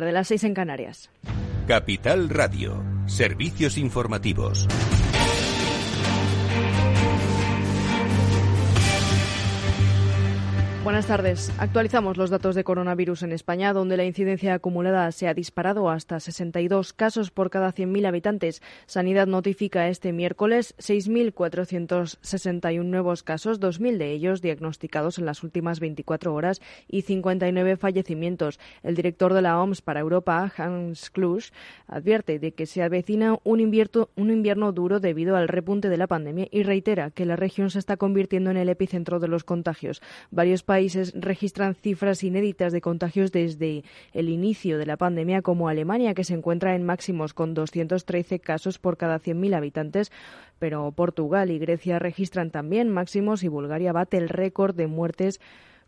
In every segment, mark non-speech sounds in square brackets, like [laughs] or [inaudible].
de las seis en Canarias. Capital Radio, servicios informativos. Buenas tardes. Actualizamos los datos de coronavirus en España, donde la incidencia acumulada se ha disparado hasta 62 casos por cada 100.000 habitantes. Sanidad notifica este miércoles 6.461 nuevos casos, 2.000 de ellos diagnosticados en las últimas 24 horas y 59 fallecimientos. El director de la OMS para Europa, Hans Klusch, advierte de que se avecina un invierno, un invierno duro debido al repunte de la pandemia y reitera que la región se está convirtiendo en el epicentro de los contagios. Varios países registran cifras inéditas de contagios desde el inicio de la pandemia, como Alemania, que se encuentra en máximos con 213 casos por cada 100.000 habitantes, pero Portugal y Grecia registran también máximos y Bulgaria bate el récord de muertes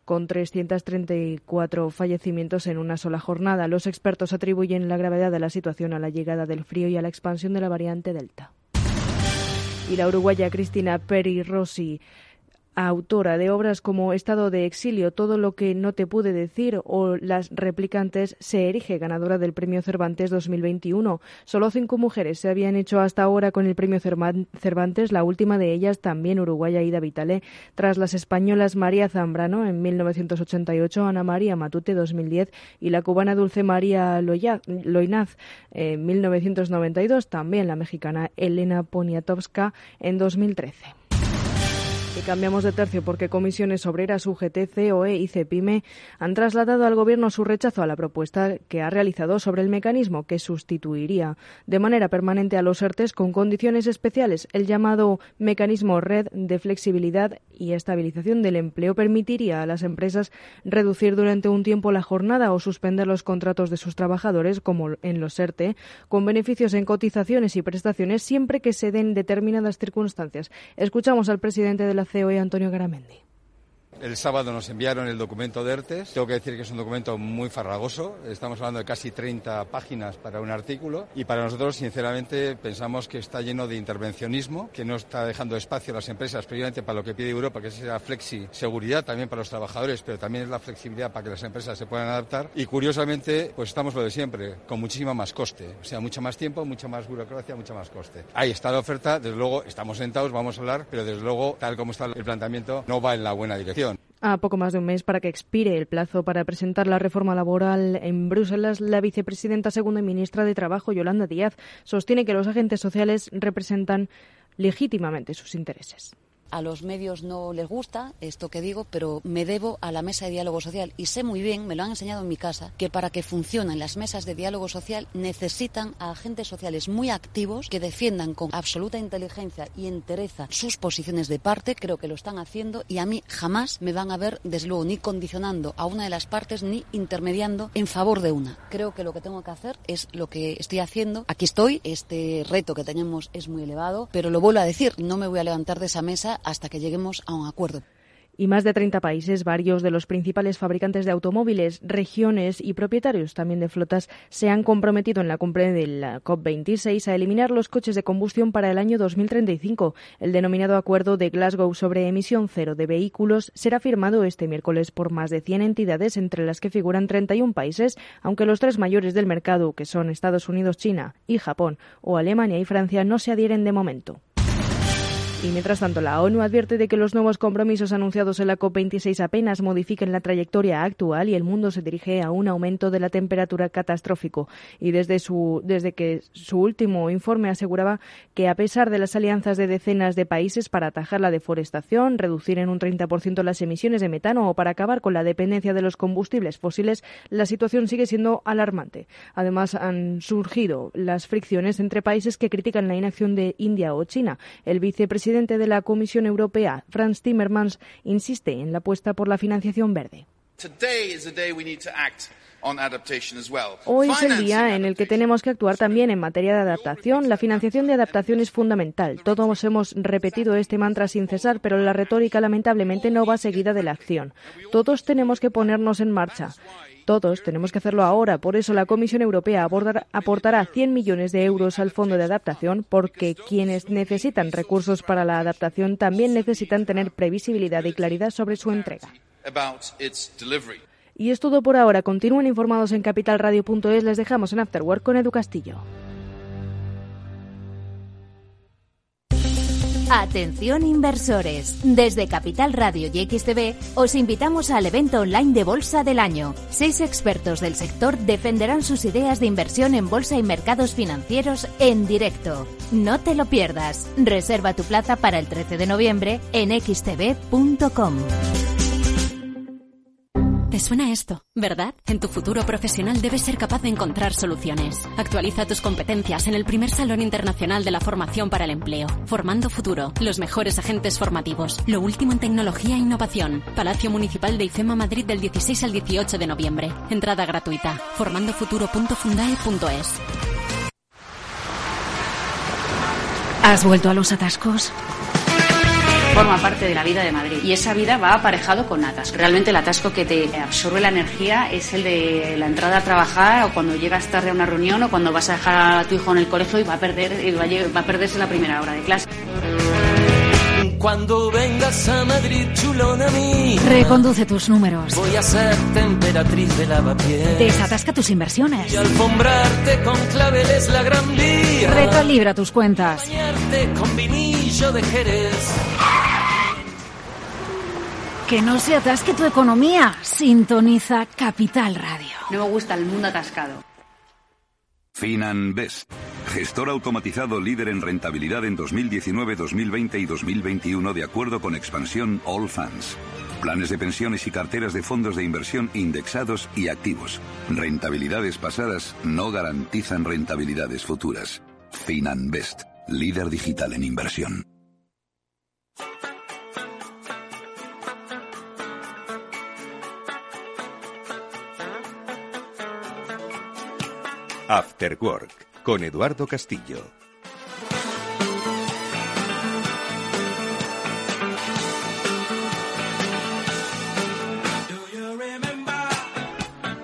con 334 fallecimientos en una sola jornada. Los expertos atribuyen la gravedad de la situación a la llegada del frío y a la expansión de la variante Delta. Y la uruguaya Cristina Peri Rossi autora de obras como Estado de Exilio, Todo lo que no te pude decir o Las replicantes, se erige ganadora del Premio Cervantes 2021. Solo cinco mujeres se habían hecho hasta ahora con el Premio Cervantes, la última de ellas también uruguaya Ida Vitale, tras las españolas María Zambrano en 1988, Ana María Matute 2010 y la cubana Dulce María Loinaz en 1992, también la mexicana Elena Poniatowska en 2013. Y cambiamos de tercio porque comisiones obreras UGT, COE y CEPIME han trasladado al Gobierno su rechazo a la propuesta que ha realizado sobre el mecanismo que sustituiría de manera permanente a los ERTES con condiciones especiales. El llamado mecanismo red de flexibilidad y estabilización del empleo permitiría a las empresas reducir durante un tiempo la jornada o suspender los contratos de sus trabajadores, como en los ERTE, con beneficios en cotizaciones y prestaciones siempre que se den determinadas circunstancias. Escuchamos al presidente de la COE Antonio Garamendi. El sábado nos enviaron el documento de ERTES. Tengo que decir que es un documento muy farragoso. Estamos hablando de casi 30 páginas para un artículo. Y para nosotros, sinceramente, pensamos que está lleno de intervencionismo, que no está dejando espacio a las empresas, precisamente para lo que pide Europa, que es la flexi seguridad también para los trabajadores, pero también es la flexibilidad para que las empresas se puedan adaptar. Y curiosamente, pues estamos lo de siempre, con muchísima más coste. O sea, mucho más tiempo, mucha más burocracia, mucha más coste. Ahí está la oferta. Desde luego, estamos sentados, vamos a hablar, pero desde luego, tal como está el planteamiento, no va en la buena dirección. A poco más de un mes para que expire el plazo para presentar la reforma laboral en Bruselas, la vicepresidenta segunda ministra de Trabajo, Yolanda Díaz, sostiene que los agentes sociales representan legítimamente sus intereses a los medios no les gusta esto que digo, pero me debo a la mesa de diálogo social y sé muy bien, me lo han enseñado en mi casa, que para que funcionen las mesas de diálogo social necesitan a agentes sociales muy activos que defiendan con absoluta inteligencia y entereza sus posiciones de parte, creo que lo están haciendo y a mí jamás me van a ver, desde luego, ni condicionando a una de las partes ni intermediando en favor de una. Creo que lo que tengo que hacer es lo que estoy haciendo. Aquí estoy, este reto que tenemos es muy elevado, pero lo vuelvo a decir, no me voy a levantar de esa mesa hasta que lleguemos a un acuerdo y más de 30 países, varios de los principales fabricantes de automóviles, regiones y propietarios también de flotas se han comprometido en la cumbre de la COP26 a eliminar los coches de combustión para el año 2035. El denominado Acuerdo de Glasgow sobre emisión cero de vehículos será firmado este miércoles por más de 100 entidades, entre las que figuran 31 países, aunque los tres mayores del mercado, que son Estados Unidos, China y Japón, o Alemania y Francia, no se adhieren de momento. Y mientras tanto, la ONU advierte de que los nuevos compromisos anunciados en la COP26 apenas modifiquen la trayectoria actual y el mundo se dirige a un aumento de la temperatura catastrófico. Y desde, su, desde que su último informe aseguraba que, a pesar de las alianzas de decenas de países para atajar la deforestación, reducir en un 30% las emisiones de metano o para acabar con la dependencia de los combustibles fósiles, la situación sigue siendo alarmante. Además, han surgido las fricciones entre países que critican la inacción de India o China. El vicepresidente presidente de la Comisión Europea, Franz Timmermans, insiste en la apuesta por la financiación verde. Hoy es el día en el que tenemos que actuar también en materia de adaptación. La financiación de adaptación es fundamental. Todos hemos repetido este mantra sin cesar, pero la retórica lamentablemente no va seguida de la acción. Todos tenemos que ponernos en marcha. Todos tenemos que hacerlo ahora. Por eso la Comisión Europea aportará 100 millones de euros al Fondo de Adaptación porque quienes necesitan recursos para la adaptación también necesitan tener previsibilidad y claridad sobre su entrega. Y es todo por ahora. Continúen informados en capitalradio.es. Les dejamos en Afterwork con Edu Castillo. Atención inversores. Desde Capital Radio y XTV os invitamos al evento online de Bolsa del Año. Seis expertos del sector defenderán sus ideas de inversión en bolsa y mercados financieros en directo. No te lo pierdas. Reserva tu plaza para el 13 de noviembre en xtv.com. Te suena esto, ¿verdad? En tu futuro profesional debes ser capaz de encontrar soluciones. Actualiza tus competencias en el primer Salón Internacional de la Formación para el Empleo. Formando Futuro, los mejores agentes formativos, lo último en tecnología e innovación. Palacio Municipal de IFEMA Madrid del 16 al 18 de noviembre. Entrada gratuita. formandofuturo.fundae.es. ¿Has vuelto a los atascos? Forma parte de la vida de Madrid y esa vida va aparejado con atasco. Realmente el atasco que te absorbe la energía es el de la entrada a trabajar o cuando llegas tarde a una reunión o cuando vas a dejar a tu hijo en el colegio y va a perder va a perderse la primera hora de clase. Cuando vengas a Madrid, chulona mí. Reconduce tus números. Voy a ser temperatriz de lavapiés. Desatasca tus inversiones. Y alfombrarte con claveles la gran vía. Recalibra tus cuentas. Bañarte con vinillo de Jerez. Que no se atasque tu economía. Sintoniza Capital Radio. No me gusta el mundo atascado. FinanBest, gestor automatizado líder en rentabilidad en 2019, 2020 y 2021 de acuerdo con expansión All Funds. Planes de pensiones y carteras de fondos de inversión indexados y activos. Rentabilidades pasadas no garantizan rentabilidades futuras. FinanBest, líder digital en inversión. After Work con Eduardo Castillo.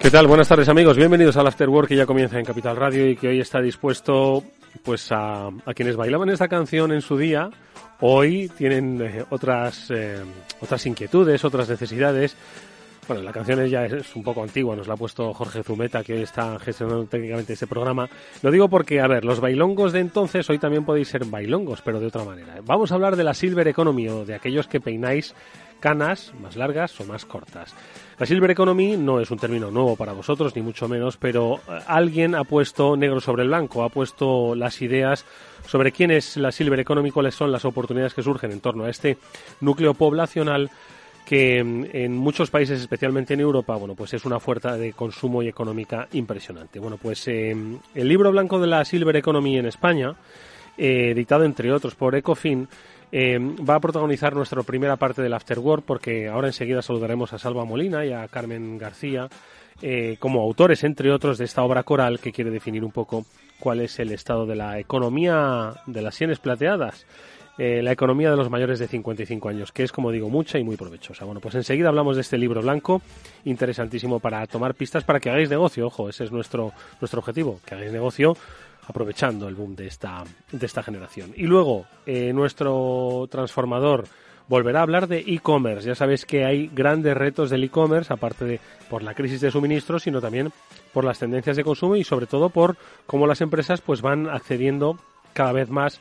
¿Qué tal? Buenas tardes amigos, bienvenidos al After Work que ya comienza en Capital Radio y que hoy está dispuesto pues a, quienes bailaban esta canción en su día, hoy tienen eh, otras, eh, otras inquietudes, otras necesidades bueno, la canción ya es un poco antigua, nos la ha puesto Jorge Zumeta, que hoy está gestionando técnicamente este programa. Lo digo porque, a ver, los bailongos de entonces hoy también podéis ser bailongos, pero de otra manera. Vamos a hablar de la Silver Economy o de aquellos que peináis canas más largas o más cortas. La Silver Economy no es un término nuevo para vosotros, ni mucho menos, pero eh, alguien ha puesto negro sobre el blanco, ha puesto las ideas sobre quién es la Silver Economy, cuáles son las oportunidades que surgen en torno a este núcleo poblacional que mm, en muchos países, especialmente en Europa, bueno, pues es una fuerza de consumo y económica impresionante. Bueno, pues eh, el libro blanco de la Silver Economy en España, eh, dictado entre otros por Ecofin, eh, va a protagonizar nuestra primera parte del Afterwork porque ahora enseguida saludaremos a Salva Molina y a Carmen García como autores, entre otros, de esta obra coral que quiere definir un poco cuál es el estado de la economía de las sienes plateadas. Eh, la economía de los mayores de 55 años, que es, como digo, mucha y muy provechosa. Bueno, pues enseguida hablamos de este libro blanco, interesantísimo para tomar pistas para que hagáis negocio. Ojo, ese es nuestro, nuestro objetivo, que hagáis negocio aprovechando el boom de esta, de esta generación. Y luego, eh, nuestro transformador volverá a hablar de e-commerce. Ya sabéis que hay grandes retos del e-commerce, aparte de por la crisis de suministros, sino también por las tendencias de consumo y sobre todo por cómo las empresas pues van accediendo cada vez más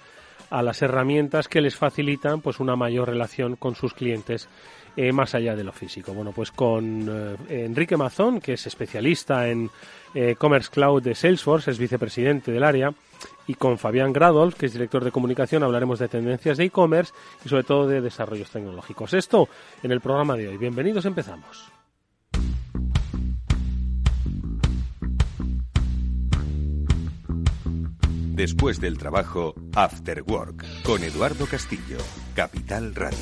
a las herramientas que les facilitan pues una mayor relación con sus clientes eh, más allá de lo físico. Bueno, pues con eh, Enrique Mazón, que es especialista en eh, Commerce Cloud de Salesforce, es vicepresidente del área, y con Fabián Gradolf, que es director de comunicación, hablaremos de tendencias de e-commerce y sobre todo de desarrollos tecnológicos. Esto en el programa de hoy. Bienvenidos, empezamos. Después del trabajo, After Work, con Eduardo Castillo, Capital Radio.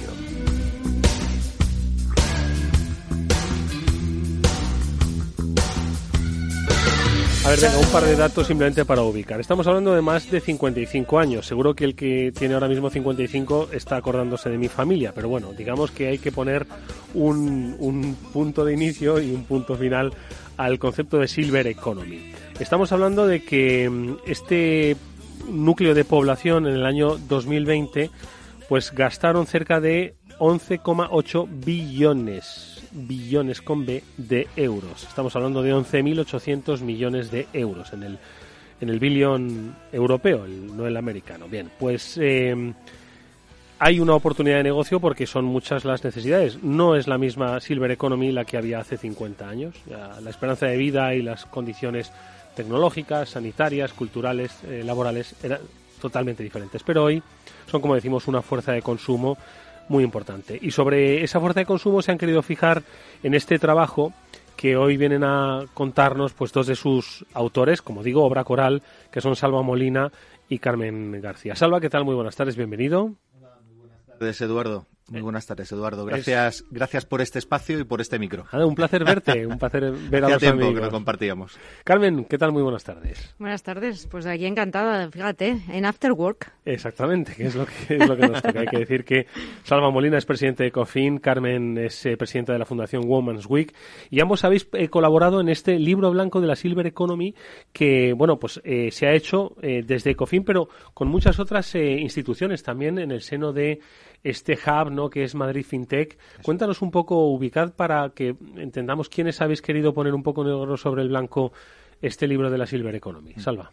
A ver, venga, un par de datos simplemente para ubicar. Estamos hablando de más de 55 años. Seguro que el que tiene ahora mismo 55 está acordándose de mi familia, pero bueno, digamos que hay que poner un, un punto de inicio y un punto final al concepto de Silver Economy. Estamos hablando de que mm, este núcleo de población en el año 2020 pues gastaron cerca de 11,8 billones, billones con B de euros. Estamos hablando de 11.800 millones de euros en el, en el billón europeo, no el americano. Bien, pues eh, hay una oportunidad de negocio porque son muchas las necesidades. No es la misma Silver Economy la que había hace 50 años. la esperanza de vida y las condiciones tecnológicas, sanitarias, culturales, eh, laborales eran totalmente diferentes. Pero hoy son, como decimos, una fuerza de consumo muy importante. Y sobre esa fuerza de consumo se han querido fijar en este trabajo que hoy vienen a contarnos pues dos de sus autores, como digo, obra coral, que son Salva Molina y Carmen García. Salva, ¿qué tal? Muy buenas tardes, bienvenido. Hola, muy buenas tardes, Eduardo. Muy buenas tardes, Eduardo. Gracias, gracias por este espacio y por este micro. un placer verte, [laughs] un placer ver a los tiempo amigos. que lo compartíamos. Carmen, ¿qué tal? Muy buenas tardes. Buenas tardes. Pues aquí encantada, fíjate, en After Work. Exactamente, que es lo que, es lo que nos toca. Hay que decir que Salva Molina es presidente de COFIN, Carmen es eh, presidenta de la Fundación Women's Week y ambos habéis eh, colaborado en este libro blanco de la Silver Economy que, bueno, pues eh, se ha hecho desde COFIN, pero con muchas otras instituciones también en el seno de este hub ¿no? que es Madrid FinTech. Cuéntanos un poco, ubicad para que entendamos quiénes habéis querido poner un poco negro sobre el blanco este libro de la Silver Economy. Mm. Salva.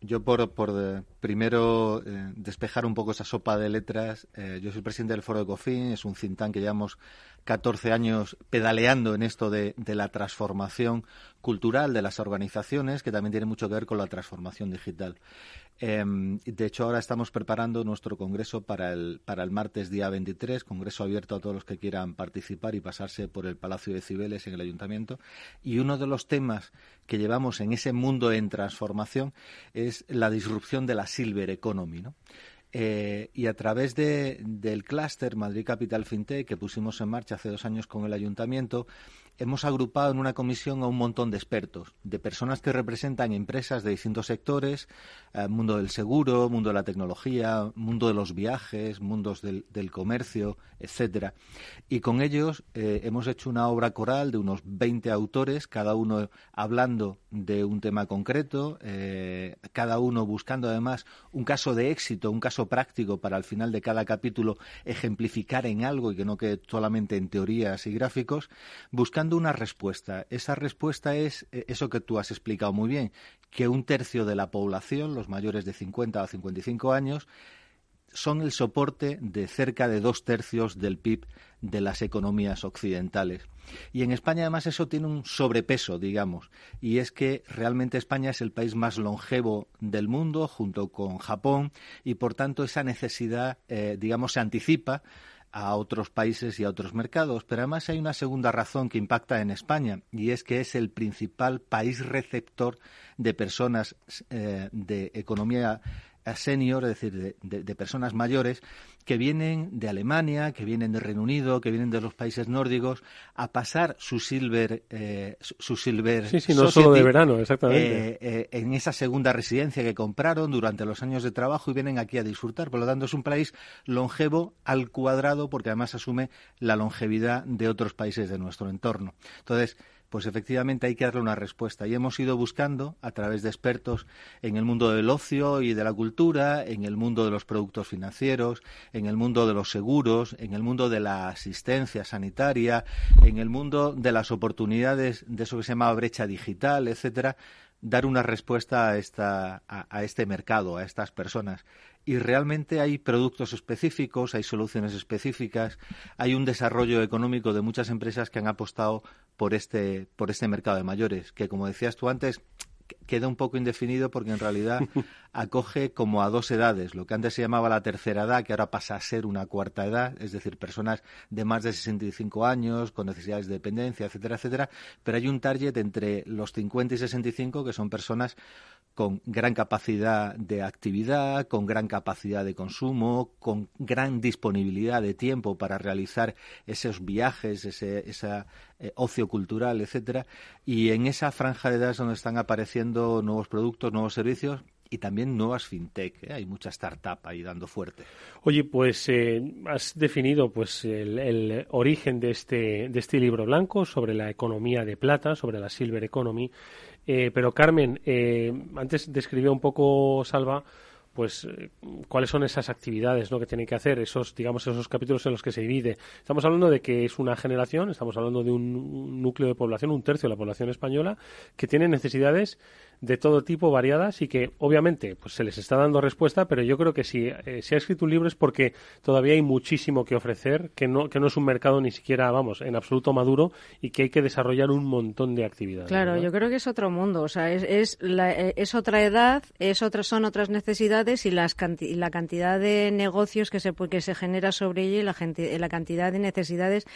yo por, por primero eh, despejar un poco esa sopa de letras, eh, yo soy presidente del Foro de Cofin, es un think tank que llevamos 14 años pedaleando en esto de, de, la transformación cultural de las organizaciones, que también tiene mucho que ver con la transformación digital. Em, de hecho, ahora estamos preparando nuestro congreso para el, para el martes día 23, congreso abierto a todos los que quieran participar y pasarse por el Palacio de Cibeles en el Ayuntamiento. Y uno de los temas que llevamos en ese mundo en transformación es la disrupción de la silver economy, ¿no? Eh, y a través de, del clúster Madrid Capital FinTech que pusimos en marcha hace dos años con el ayuntamiento, hemos agrupado en una comisión a un montón de expertos, de personas que representan empresas de distintos sectores, eh, mundo del seguro, mundo de la tecnología, mundo de los viajes, mundos del, comercio, etcétera. Y con ellos eh, hemos hecho una obra coral de unos 20 autores, cada uno hablando de un tema concreto, eh, cada uno buscando además un caso de éxito, un caso práctico para al final de cada capítulo ejemplificar en algo y que no quede solamente en teorías y gráficos, buscando una respuesta. Esa respuesta es eh, eso que tú has explicado muy bien, que un tercio de la población, los mayores de 50 o 55 años, son el soporte de cerca de dos tercios del PIB de las economías occidentales. Y en España además eso tiene un sobrepeso, digamos, y es que realmente España es el país más longevo del mundo, junto con Japón, y por tanto esa necesidad, eh, digamos, se anticipa a otros países y a otros mercados. Pero además hay una segunda razón que impacta en España y es que es el principal país receptor de personas eh, de economía senior, es decir, de, personas mayores, que vienen de Alemania, que vienen de Reino Unido, que vienen de los países nórdicos, a pasar su silver, eh, su silver sí, sí, no solo de verano, exactamente, eh, eh, en esa segunda residencia que compraron durante los años de trabajo y vienen aquí a disfrutar. Por lo tanto, es un país longevo al cuadrado, porque además asume la longevidad de otros países de nuestro entorno. Entonces, pues efectivamente hay que darle una respuesta. Y hemos ido buscando, a través de expertos en el mundo del ocio y de la cultura, en el mundo de los productos financieros, en el mundo de los seguros, en el mundo de la asistencia sanitaria, en el mundo de las oportunidades de eso que se llama brecha digital, etcétera, dar una respuesta a, esta, a, este mercado, a estas personas. Y realmente hay productos específicos, hay soluciones específicas, hay un desarrollo económico de muchas empresas que han apostado por este, por este mercado de mayores, que como decías tú antes, queda un poco indefinido porque en realidad [laughs] acoge como a dos edades, lo que antes se llamaba la tercera edad, que ahora pasa a ser una cuarta edad, es decir, personas de más de 65 años, con necesidades de dependencia, etcétera, etcétera, pero hay un target entre los 50 y 65 que son personas con gran capacidad de actividad, con gran capacidad de consumo, con gran disponibilidad de tiempo para realizar esos viajes, ese eh, ocio cultural, etcétera, y en esa franja de edad es donde están apareciendo nuevos productos, nuevos servicios y también nuevas fintech. ¿eh? Hay mucha startup ahí dando fuerte. Oye, pues eh, has definido pues el, origen de este, de este libro blanco sobre la economía de plata, sobre la silver economy. Eh, pero Carmen, antes describió un poco Salva pues eh, cuáles son esas actividades ¿no? que tienen que hacer, esos, digamos, esos capítulos en los que se divide. Estamos hablando de que es una generación, estamos hablando de un núcleo de población, un tercio de la población española, que tiene necesidades de todo tipo, variadas, y que obviamente pues se les está dando respuesta, pero yo creo que si eh, se ha escrito un libro es porque todavía hay muchísimo que ofrecer, que no, que no es un mercado ni siquiera, vamos, en absoluto maduro y que hay que desarrollar un montón de actividades. Claro, yo creo que es otro mundo, o sea, es, es, eh, es otra edad, es otra, son otras necesidades y, las la cantidad de negocios que se, que se genera sobre ella y la, gente, la cantidad de necesidades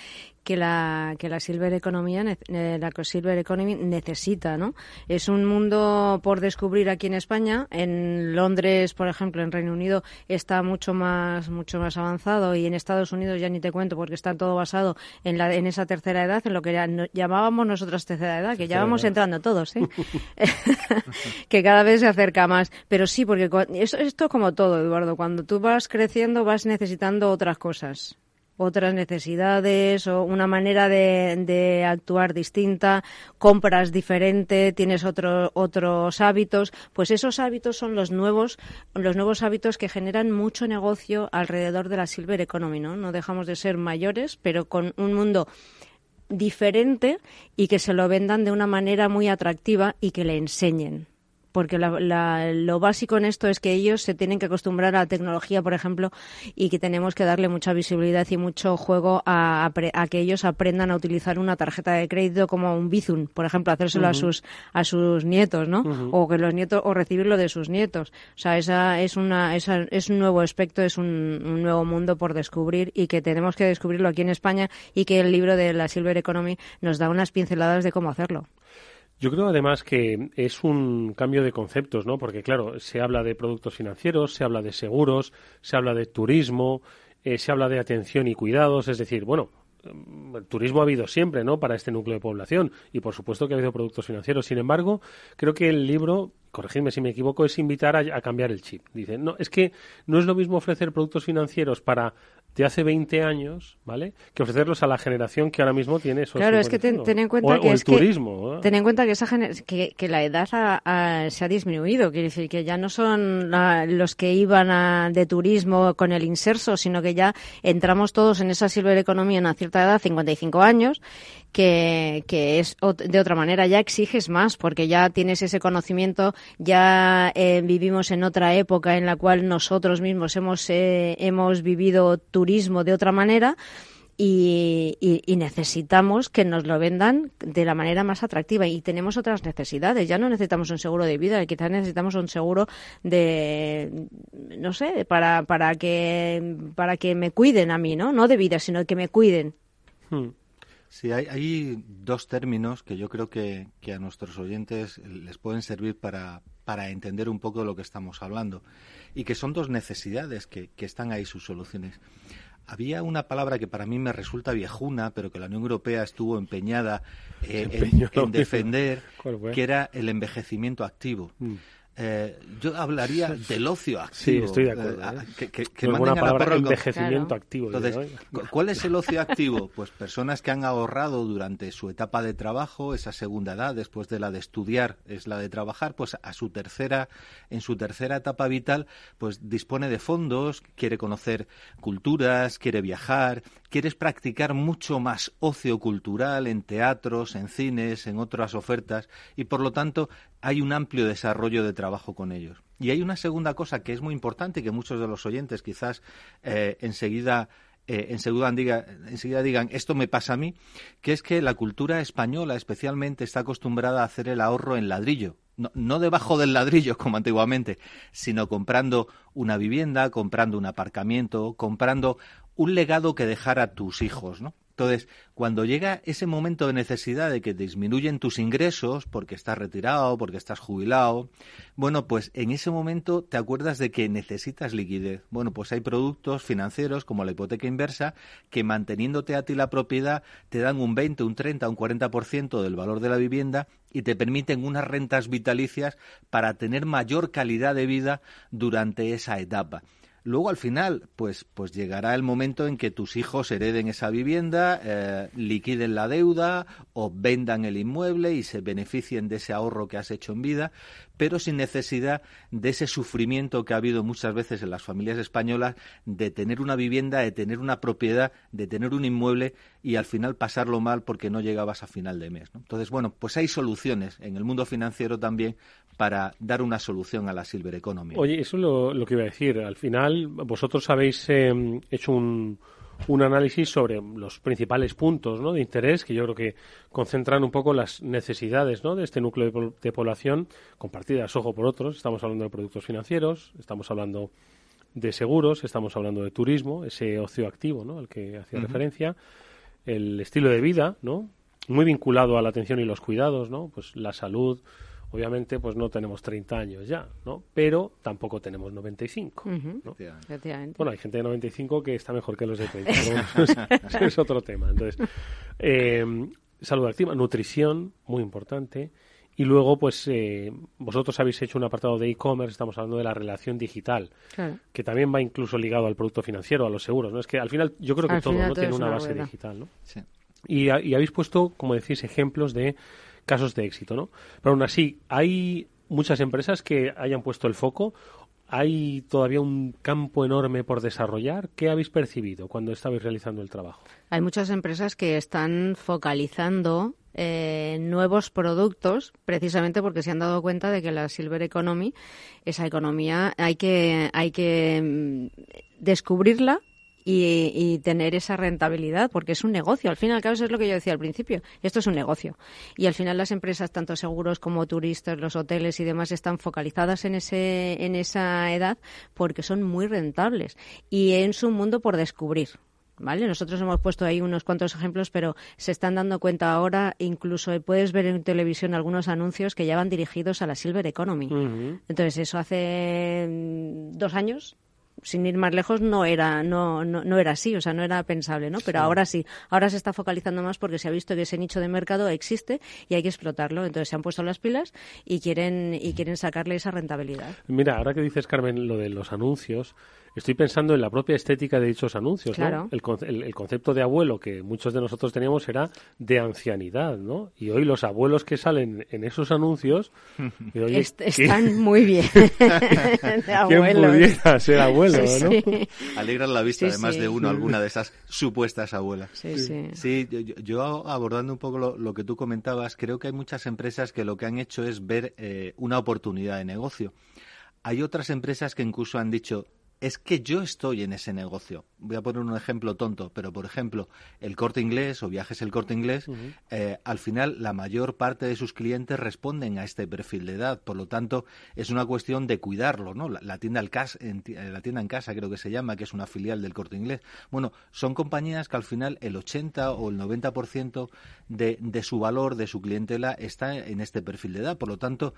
que la, que la Silver Economy, eh, la Silver Economy necesita, ¿no? Es un mundo por descubrir aquí en España. En Londres, por ejemplo, en Reino Unido está mucho más mucho más avanzado y en Estados Unidos ya ni te cuento porque está todo basado en la en esa tercera edad, en lo que llamábamos nosotros tercera edad, que ya vamos entrando todos, ¿eh? [laughs] [laughs] que cada vez se acerca más. Pero sí, porque esto es como todo, Eduardo. Cuando tú vas creciendo vas necesitando otras cosas otras necesidades o una manera de, actuar distinta, compras diferente, tienes otros hábitos, pues esos hábitos son los nuevos, los nuevos hábitos que generan mucho negocio alrededor de la silver economy, ¿no? No dejamos de ser mayores, pero con un mundo diferente y que se lo vendan de una manera muy atractiva y que le enseñen porque lo básico en esto es que ellos se tienen que acostumbrar a la tecnología, por ejemplo, y que tenemos que darle mucha visibilidad y mucho juego a, que ellos aprendan a utilizar una tarjeta de crédito como un Bizum, por ejemplo, hacérselo a sus a sus nietos, ¿no? O que los nietos o recibirlo de sus nietos. O sea, esa es una es un nuevo aspecto, es un, un nuevo mundo por descubrir y que tenemos que descubrirlo aquí en España y que el libro de la Silver Economy nos da unas pinceladas de cómo hacerlo. Yo creo además que es un cambio de conceptos, ¿no? Porque claro, se habla de productos financieros, se habla de seguros, se habla de turismo, eh, se habla de atención y cuidados, es decir, bueno, el turismo ha habido siempre, ¿no? Para este núcleo de población y por supuesto que ha habido productos financieros. Sin embargo, creo que el libro, corregidme si me equivoco, es invitar a, a cambiar el chip. Dice, no, es que no es lo mismo ofrecer productos financieros para de hace 20 años, ¿vale? Que ofrecerlos a la generación que ahora mismo tiene esos Claro, es que ten, en cuenta que el turismo, ten en cuenta que esa que, que, la edad se ha disminuido, quiere decir que ya no son los que iban de turismo con el inserso, sino que ya entramos todos en esa silver economía en una cierta edad, 55 años, que, que es de otra manera, ya exiges más porque ya tienes ese conocimiento, ya eh, vivimos en otra época en la cual nosotros mismos hemos, eh, hemos vivido turismo de otra manera. Y, y, necesitamos que nos lo vendan de la manera más atractiva y tenemos otras necesidades. Ya no necesitamos un seguro de vida, quizás necesitamos un seguro de, no sé, para, para, que, para que me cuiden a mí, ¿no? No de vida, sino que me cuiden. Hmm. Sí, hay, dos términos que yo creo que, a nuestros oyentes les pueden servir para, para, entender un poco de lo que estamos hablando y que son dos necesidades que, están ahí sus soluciones. Había una palabra que para mí me resulta viejuna, pero que la Unión Europea estuvo empeñada eh, en, defender, [laughs] que era el envejecimiento activo. Mm. Eh, yo hablaría del ocio activo. Sí, estoy de acuerdo. Eh, ¿eh? Que, que, palabra, envejecimiento activo. Entonces, ¿cuál es el ocio activo? Pues personas que han ahorrado durante su etapa de trabajo, esa segunda edad, después de la de estudiar, es la de trabajar, pues a su tercera, en su tercera etapa vital, pues dispone de fondos, quiere conocer culturas, quiere viajar, quieres practicar mucho más ocio cultural en teatros, en cines, en otras ofertas, y por lo tanto hay un amplio desarrollo de trabajo con ellos. Y hay una segunda cosa que es muy importante y que muchos de los oyentes quizás eh, enseguida eh, enseguida, enseguida digan esto me pasa a mí, que es que la cultura española especialmente está acostumbrada a hacer el ahorro en ladrillo. No, no, debajo del ladrillo como antiguamente, sino comprando una vivienda, comprando un aparcamiento, comprando un legado que dejar a tus hijos, ¿no? Entonces, cuando llega ese momento de necesidad de que disminuyen tus ingresos porque estás retirado, porque estás jubilado, bueno, pues en ese momento te acuerdas de que necesitas liquidez. Bueno, pues hay productos financieros como la hipoteca inversa que manteniéndote a ti la propiedad te dan un 20, un 30, un 40% del valor de la vivienda y te permiten unas rentas vitalicias para tener mayor calidad de vida durante esa etapa. Luego, al final, pues, pues llegará el momento en que tus hijos hereden esa vivienda, eh, liquiden la deuda o vendan el inmueble y se beneficien de ese ahorro que has hecho en vida, pero sin necesidad de ese sufrimiento que ha habido muchas veces en las familias españolas de tener una vivienda, de tener una propiedad, de tener un inmueble y al final pasarlo mal porque no llegabas a final de mes. Entonces, bueno, pues hay soluciones en el mundo financiero también para dar una solución a la silver economy. Oye, eso es lo, que iba a decir. Al final, vosotros habéis em, hecho un, un análisis sobre los principales puntos ¿no? de interés que yo creo que concentran un poco las necesidades ¿no? de este núcleo de, población compartidas, ojo por otros. Estamos hablando de productos financieros, estamos hablando de seguros, estamos hablando de turismo, ese ocio activo ¿no? al que hacía referencia, el estilo de vida, ¿no? muy vinculado a la atención y los cuidados, ¿no? pues la salud, Obviamente, pues no tenemos 30 años ya, ¿no? Pero tampoco tenemos 95, ¿no? Bueno, hay gente de 95 que está mejor que los de 30, [laughs] eso es otro tema. Entonces, eh, salud activa, nutrición, muy importante. Y luego, pues, eh, vosotros habéis hecho un apartado de e-commerce, estamos hablando de la relación digital, que también va incluso ligado al producto financiero, a los seguros, ¿no? Es que al final yo creo que todo, ¿no? tiene una, base digital, ¿no? Sí. Y, y, habéis puesto, como decís, ejemplos de casos de éxito, ¿no? Pero aún así, hay muchas empresas que hayan puesto el foco. ¿Hay todavía un campo enorme por desarrollar? ¿Qué habéis percibido cuando estabais realizando el trabajo? Hay muchas empresas que están focalizando eh, nuevos productos precisamente porque se han dado cuenta de que la Silver Economy, esa economía, hay que, hay que mm, descubrirla y, tener esa rentabilidad, porque es un negocio. Al fin y al cabo, eso es lo que yo decía al principio. Esto es un negocio. Y al final las empresas, tanto seguros como turistas, los hoteles y demás, están focalizadas en, ese, en esa edad porque son muy rentables. Y es un mundo por descubrir. ¿Vale? Nosotros hemos puesto ahí unos cuantos ejemplos, pero se están dando cuenta ahora, incluso puedes ver en televisión algunos anuncios que ya van dirigidos a la Silver Economy. Entonces, eso hace mm, dos años sin ir más lejos no era no, no, no, era así, o sea, no era pensable, ¿no? Pero ahora sí, ahora se está focalizando más porque se ha visto que ese nicho de mercado existe y hay que explotarlo. Entonces se han puesto las pilas y quieren y quieren sacarle esa rentabilidad. Mira, ahora que dices Carmen lo de los anuncios, Estoy pensando en la propia estética de dichos anuncios, ¿no? El, concepto de abuelo que muchos de nosotros teníamos era de ancianidad, ¿no? Y hoy los abuelos que salen en esos anuncios [laughs] están muy bien. [laughs] ¿Quién [laughs] pudiera ser abuelo, no? Alegran la vista, además de uno, alguna de esas supuestas abuelas. Sí, sí. Sí, yo, abordando un poco lo, que tú comentabas, creo que hay muchas empresas que lo que han hecho es ver eh, una oportunidad de negocio. Hay otras empresas que incluso han dicho, es que yo estoy en ese negocio. Voy a poner un ejemplo tonto, pero por ejemplo, el corte inglés o viajes el corte inglés, eh, al final la mayor parte de sus clientes responden a este perfil de edad. Por lo tanto, es una cuestión de cuidarlo, ¿no? La, tienda, en, eh, la tienda en casa, creo que se llama, que es una filial del corte inglés. Bueno, son compañías que al final el 80 o el 90% de, de su valor, de su clientela, está en este perfil de edad. Por lo tanto,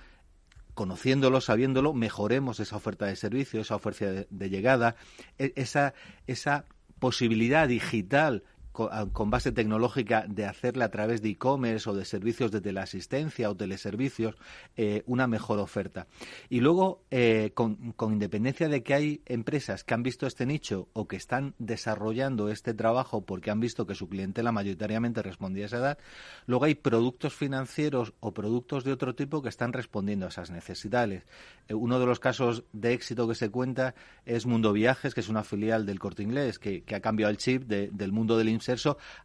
conociéndolo, sabiéndolo, mejoremos esa oferta de servicio, esa oferta de, llegada, e, esa, esa posibilidad digital Ah, con, base tecnológica de hacerle a través de e-commerce o de servicios de teleasistencia o teleservicios eh, una mejor oferta. Y luego, eh, con, independencia de que hay empresas que han visto este nicho o que están desarrollando este trabajo porque han visto que su clientela mayoritariamente respondía a esa edad, luego hay productos financieros o productos de otro tipo que están respondiendo a esas necesidades. Eh, uno de los casos de éxito que se cuenta es Mundo Viajes, que es una filial del Corte Inglés, que, ha cambiado el chip del mundo del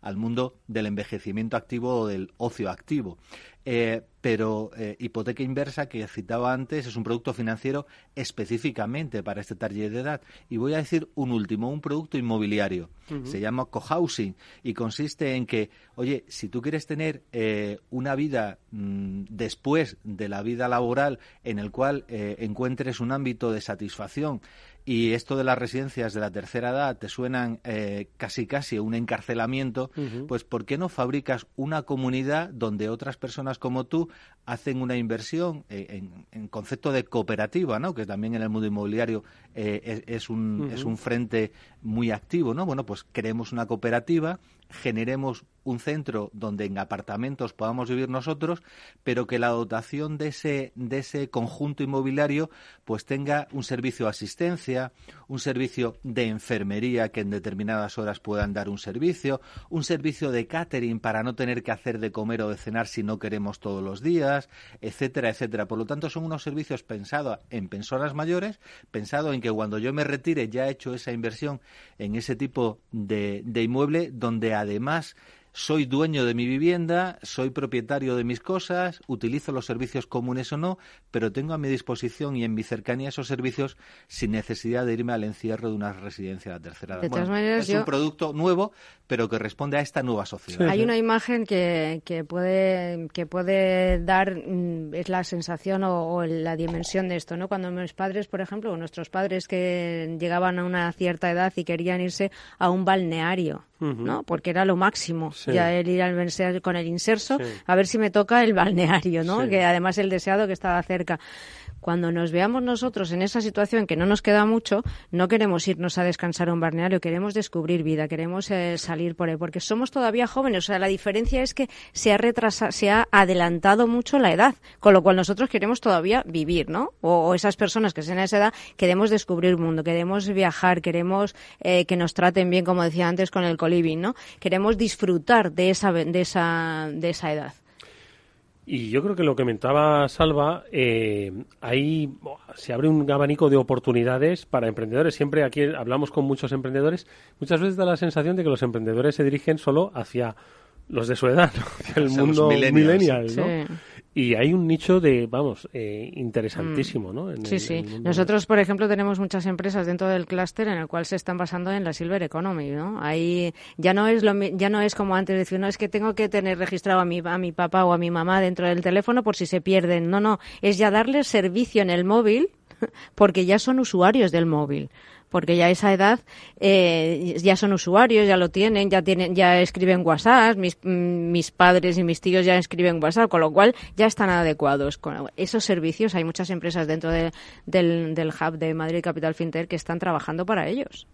al mundo del envejecimiento activo o del ocio activo. Eh, pero eh, hipoteca inversa, que citaba antes, es un producto financiero específicamente para este target de edad. Y voy a decir un último, un producto inmobiliario. Se llama cohousing y consiste en que, oye, si tú quieres tener eh, una vida mm, después de la vida laboral en el cual encuentres un ámbito de satisfacción, y esto de las residencias de la tercera edad te suenan eh, casi casi un encarcelamiento, pues ¿por qué no fabricas una comunidad donde otras personas como tú hacen una inversión en, concepto de cooperativa, ¿no? que también en el mundo inmobiliario eh, es, un, es un frente muy activo, ¿no? Bueno, pues creemos una cooperativa generemos un centro donde en apartamentos podamos vivir nosotros, pero que la dotación de ese, de ese conjunto inmobiliario pues tenga un servicio de asistencia, un servicio de enfermería que en determinadas horas puedan dar un servicio, un servicio de catering para no tener que hacer de comer o de cenar si no queremos todos los días, etcétera, etcétera. Por lo tanto, son unos servicios pensados en personas mayores, pensado en que cuando yo me retire ya he hecho esa inversión en ese tipo de, de inmueble donde además soy dueño de mi vivienda, soy propietario de mis cosas, utilizo los servicios comunes o no, pero tengo a mi disposición y en mi cercanía esos servicios sin necesidad de irme al encierro de una residencia de la tercera edad. es un producto nuevo, pero que responde a esta nueva sociedad. Hay una imagen que, que, puede, que puede dar, mm, es la sensación o, la dimensión de esto, ¿no? Cuando mis padres, por ejemplo, o nuestros padres que llegaban a una cierta edad y querían irse a un balneario, ¿no? Porque era lo máximo, ya el ir al con el inserso, a ver si me toca el balneario, ¿no? Que además el deseado que estaba cerca cuando nos veamos nosotros en esa situación que no nos queda mucho, no queremos irnos a descansar a un balneario, queremos descubrir vida, queremos eh, salir por ahí, porque somos todavía jóvenes. O sea, la diferencia es que se ha retrasado, se ha adelantado mucho la edad, con lo cual nosotros queremos todavía vivir, ¿no? O, esas personas que estén en esa edad queremos descubrir el mundo, queremos viajar, queremos eh, que nos traten bien, como decía antes con el coliving, ¿no? Queremos disfrutar de esa, de esa, de esa edad. Y yo creo que lo que comentaba Salva, eh, ahí se abre un abanico de oportunidades para emprendedores. Siempre aquí hablamos con muchos emprendedores. Muchas veces da la sensación de que los emprendedores se dirigen solo hacia los de su edad, [laughs] hacia el mundo millennial, ¿no? Y hay un nicho de, vamos, eh, interesantísimo, mm. ¿no? sí, sí. Nosotros, por ejemplo, tenemos muchas empresas dentro del clúster en el cual se están basando en la Silver Economy, ¿no? Ahí ya no es lo, ya no es como antes decir, no es que tengo que tener registrado a mi a mi papá o a mi mamá dentro del teléfono por si se pierden. No, no, es ya darles servicio en el móvil [laughs] porque ya son usuarios del móvil porque ya a esa edad eh, ya son usuarios, ya lo tienen, ya tienen, ya escriben WhatsApp, mis, padres y mis tíos ya escriben WhatsApp, con lo cual ya están adecuados. Con esos servicios hay muchas empresas dentro del, del hub de Madrid Capital Fintech que están trabajando para ellos.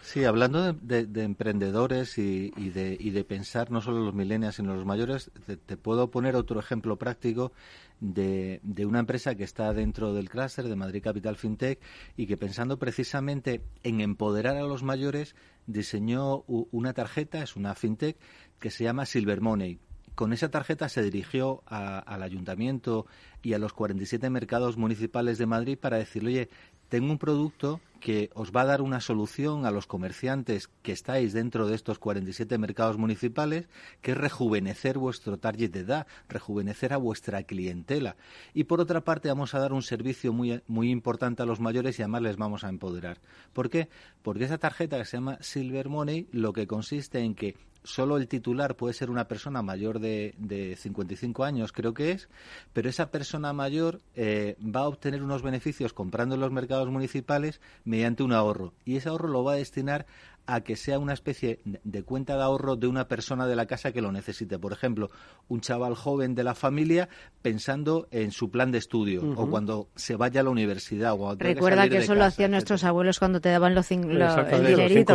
Sí, hablando de, emprendedores y, de, y, de, pensar no solo los millennials sino los mayores, te, puedo poner otro ejemplo práctico de, una empresa que está dentro del clúster de Madrid Capital FinTech y que pensando precisamente en empoderar a los mayores diseñó una tarjeta, es una FinTech, que se llama Silver Money. Con esa tarjeta se dirigió al ayuntamiento y a los 47 mercados municipales de Madrid para decirle, oye, tengo un producto que os va a dar una solución a los comerciantes que estáis dentro de estos 47 mercados municipales, que es rejuvenecer vuestro target de edad, rejuvenecer a vuestra clientela. Y por otra parte vamos a dar un servicio muy, muy importante a los mayores y además les vamos a empoderar. ¿Por qué? Porque esa tarjeta que se llama Silver Money lo que consiste en que solo el titular puede ser una persona mayor de, de 55 años, creo que es, pero esa persona mayor eh, va a obtener unos beneficios comprando en los mercados municipales mediante un ahorro. Y ese ahorro lo va a destinar a que sea una especie de cuenta de ahorro de una persona de la casa que lo necesite. Por ejemplo, un chaval joven de la familia pensando en su plan de estudio o cuando se vaya a la universidad. O Recuerda que, eso lo hacían nuestros abuelos cuando te daban los, cinco,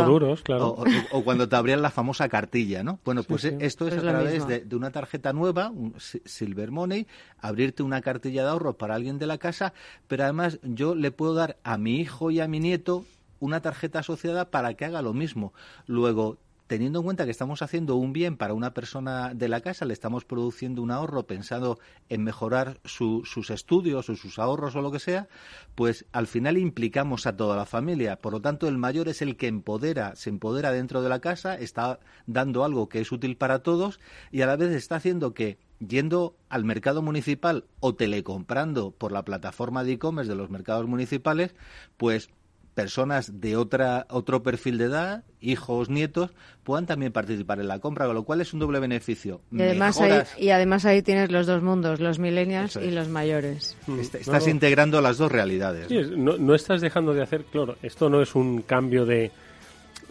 duros, claro. O, cuando te abrían la famosa cartilla, ¿no? Bueno, pues esto es, a través de, de, una tarjeta nueva, un Silver Money, abrirte una cartilla de ahorro para alguien de la casa, pero además yo le puedo dar a mi hijo y a mi nieto una tarjeta asociada para que haga lo mismo. Luego, teniendo en cuenta que estamos haciendo un bien para una persona de la casa, le estamos produciendo un ahorro pensando en mejorar sus estudios o sus ahorros o lo que sea, pues al final implicamos a toda la familia. Por lo tanto, el mayor es el que empodera, se empodera dentro de la casa, está dando algo que es útil para todos y a la vez está haciendo que yendo al mercado municipal o telecomprando por la plataforma de e-commerce de los mercados municipales, pues personas de otra, otro perfil de edad, hijos, nietos, puedan también participar en la compra, con lo cual es un doble beneficio. Y además, ahí, y además ahí tienes los dos mundos, los millennials y los mayores. Mm. Estás integrando las dos realidades. no, estás dejando de hacer, claro, esto no es un cambio de,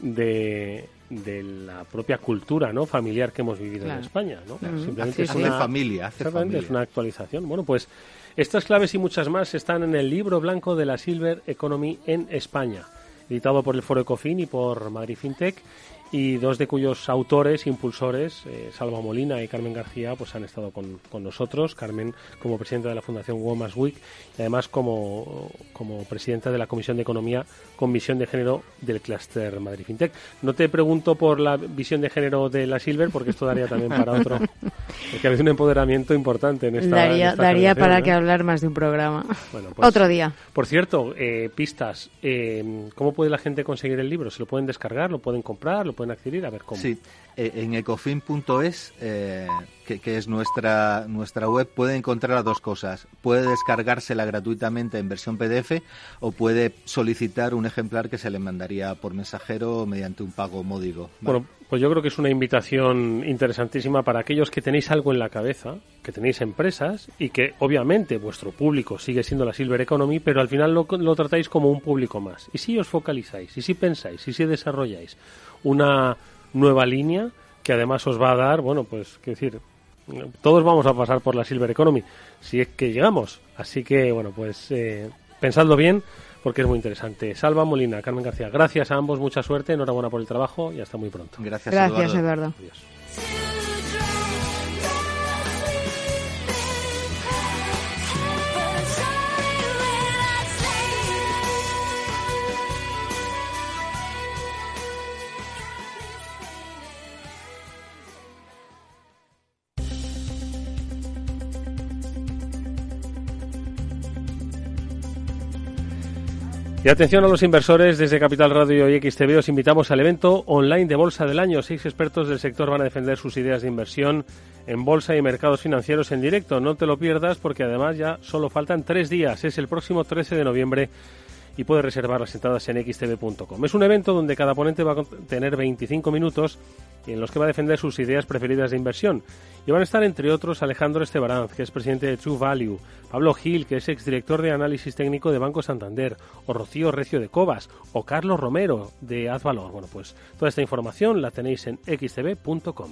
de, la propia cultura no familiar que hemos vivido en España. ¿no? Simplemente es una, familia, hace familia. es una actualización. Bueno, pues estas claves y muchas más están en el libro blanco de la Silver Economy en España, editado por el Foro Ecofin y por Madrid FinTech y dos de cuyos autores, impulsores, eh, Salva Molina y Carmen García, pues han estado con, con, nosotros. Carmen como presidenta de la Fundación Women's Week y además como, como presidenta de la Comisión de Economía con visión de género del Cluster Madrid FinTech. No te pregunto por la visión de género de la Silver, porque esto daría también para otro. Porque ha habido un empoderamiento importante en esta. Daría, daría para que hablar más de un programa. Bueno, [laughs] pues, otro día. Por cierto, eh, pistas. Eh, ¿Cómo puede la gente conseguir el libro? ¿Se lo pueden descargar? ¿Lo pueden comprar? ¿Lo pueden adquirir? A ver cómo. Sí, eh, en ecofin.es, eh, que, es nuestra, nuestra web, puede encontrar dos cosas. Puede descargársela gratuitamente en versión PDF o puede solicitar un ejemplar que se le mandaría por mensajero mediante un pago módico. Bueno, pues yo creo que es una invitación interesantísima para aquellos que tenéis algo en la cabeza, que tenéis empresas y que obviamente vuestro público sigue siendo la Silver Economy, pero al final lo, lo tratáis como un público más. Y si os focalizáis, y si pensáis, y si desarrolláis una nueva línea que además os va a dar, bueno, pues, qué decir, todos vamos a pasar por la Silver Economy, si es que llegamos. Así que, bueno, pues eh, pensadlo bien porque es muy interesante. Salva Molina, Carmen García, gracias a ambos, mucha suerte, enhorabuena por el trabajo y hasta muy pronto. Gracias, gracias Eduardo. Adiós. Y atención a los inversores, desde Capital Radio y XTV os invitamos al evento online de Bolsa del Año. Seis expertos del sector van a defender sus ideas de inversión en bolsa y mercados financieros en directo. No te lo pierdas porque además ya solo faltan tres días. Es el próximo 13 de noviembre y puedes reservar las entradas en xtv.com. Es un evento donde cada ponente va a tener 25 minutos en los que va a defender sus ideas preferidas de inversión. Y van a estar, entre otros, Alejandro Estebaranz, que es presidente de True Value, Pablo Gil, que es exdirector de análisis técnico de Banco Santander, o Rocío Recio de Cobas, o Carlos Romero de Azvalor. Bueno, pues toda esta información la tenéis en xtv.com.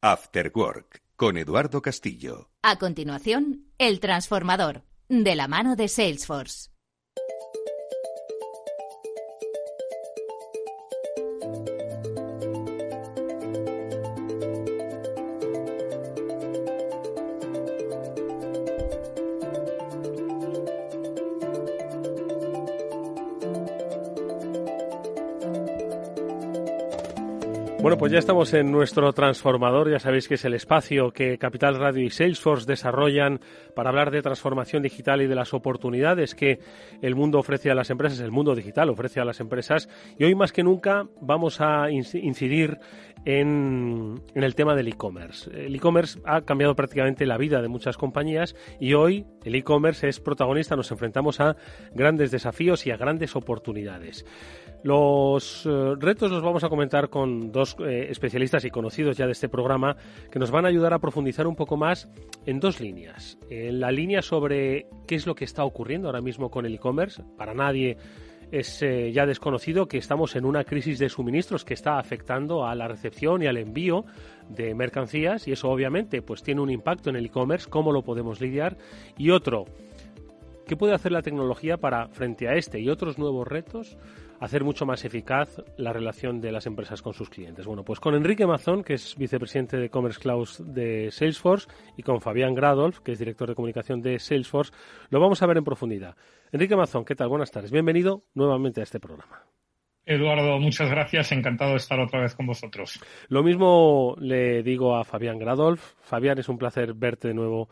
After Work con Eduardo Castillo. A continuación, El Transformador, de la mano de Salesforce. Bueno, pues ya estamos en nuestro transformador. Ya sabéis que es el espacio que Capital Radio y Salesforce desarrollan para hablar de transformación digital y de las oportunidades que el mundo ofrece a las empresas, el mundo digital ofrece a las empresas. Y hoy más que nunca vamos a incidir en, en el tema del e-commerce. El e-commerce ha cambiado prácticamente la vida de muchas compañías y hoy el e-commerce es protagonista. Nos enfrentamos a grandes desafíos y a grandes oportunidades. Los eh, retos los vamos a comentar con dos eh, especialistas y conocidos ya de este programa que nos van a ayudar a profundizar un poco más en dos líneas. En la línea sobre qué es lo que está ocurriendo ahora mismo con el e-commerce. Para nadie es eh, ya desconocido que estamos en una crisis de suministros que está afectando a la recepción y al envío de mercancías y eso obviamente pues tiene un impacto en el e-commerce, cómo lo podemos lidiar y otro, ¿qué puede hacer la tecnología para frente a este y otros nuevos retos? hacer mucho más eficaz la relación de las empresas con sus clientes. Bueno, pues con Enrique Mazón, que es vicepresidente de Commerce Cloud de Salesforce, y con Fabián Gradolf, que es director de comunicación de Salesforce, lo vamos a ver en profundidad. Enrique Mazón, ¿qué tal? Buenas tardes. Bienvenido nuevamente a este programa. Eduardo, muchas gracias. Encantado de estar otra vez con vosotros. Lo mismo le digo a Fabián Gradolf. Fabián, es un placer verte de nuevo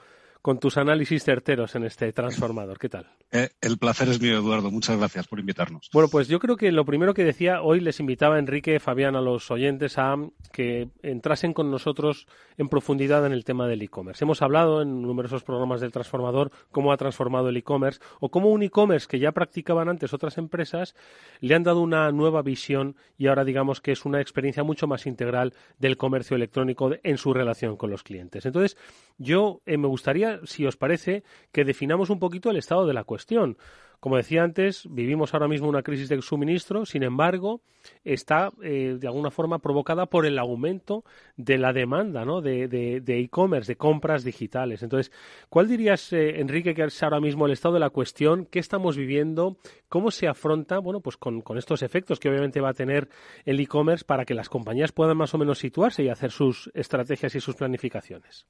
con tus análisis certeros en este transformador. ¿Qué tal? Eh, el placer es mío, Eduardo. Muchas gracias por invitarnos. Bueno, pues yo creo que lo primero que decía, hoy les invitaba Enrique, Fabián, a los oyentes a que entrasen con nosotros en profundidad en el tema del e-commerce. Hemos hablado en numerosos programas del transformador cómo ha transformado el e-commerce o cómo un e-commerce que ya practicaban antes otras empresas le han dado una nueva visión y ahora digamos que es una experiencia mucho más integral del comercio electrónico en su relación con los clientes. Entonces, yo eh, me gustaría, si os parece, que definamos un poquito el estado de la cuestión. Como decía antes, vivimos ahora mismo una crisis de suministro, sin embargo, está eh, de alguna forma provocada por el aumento de la demanda ¿no? de e-commerce, de, compras digitales. Entonces, ¿cuál dirías, eh, Enrique, que es ahora mismo el estado de la cuestión? ¿Qué estamos viviendo? ¿Cómo se afronta bueno, pues con, con estos efectos que obviamente va a tener el e-commerce para que las compañías puedan más o menos situarse y hacer sus estrategias y sus planificaciones?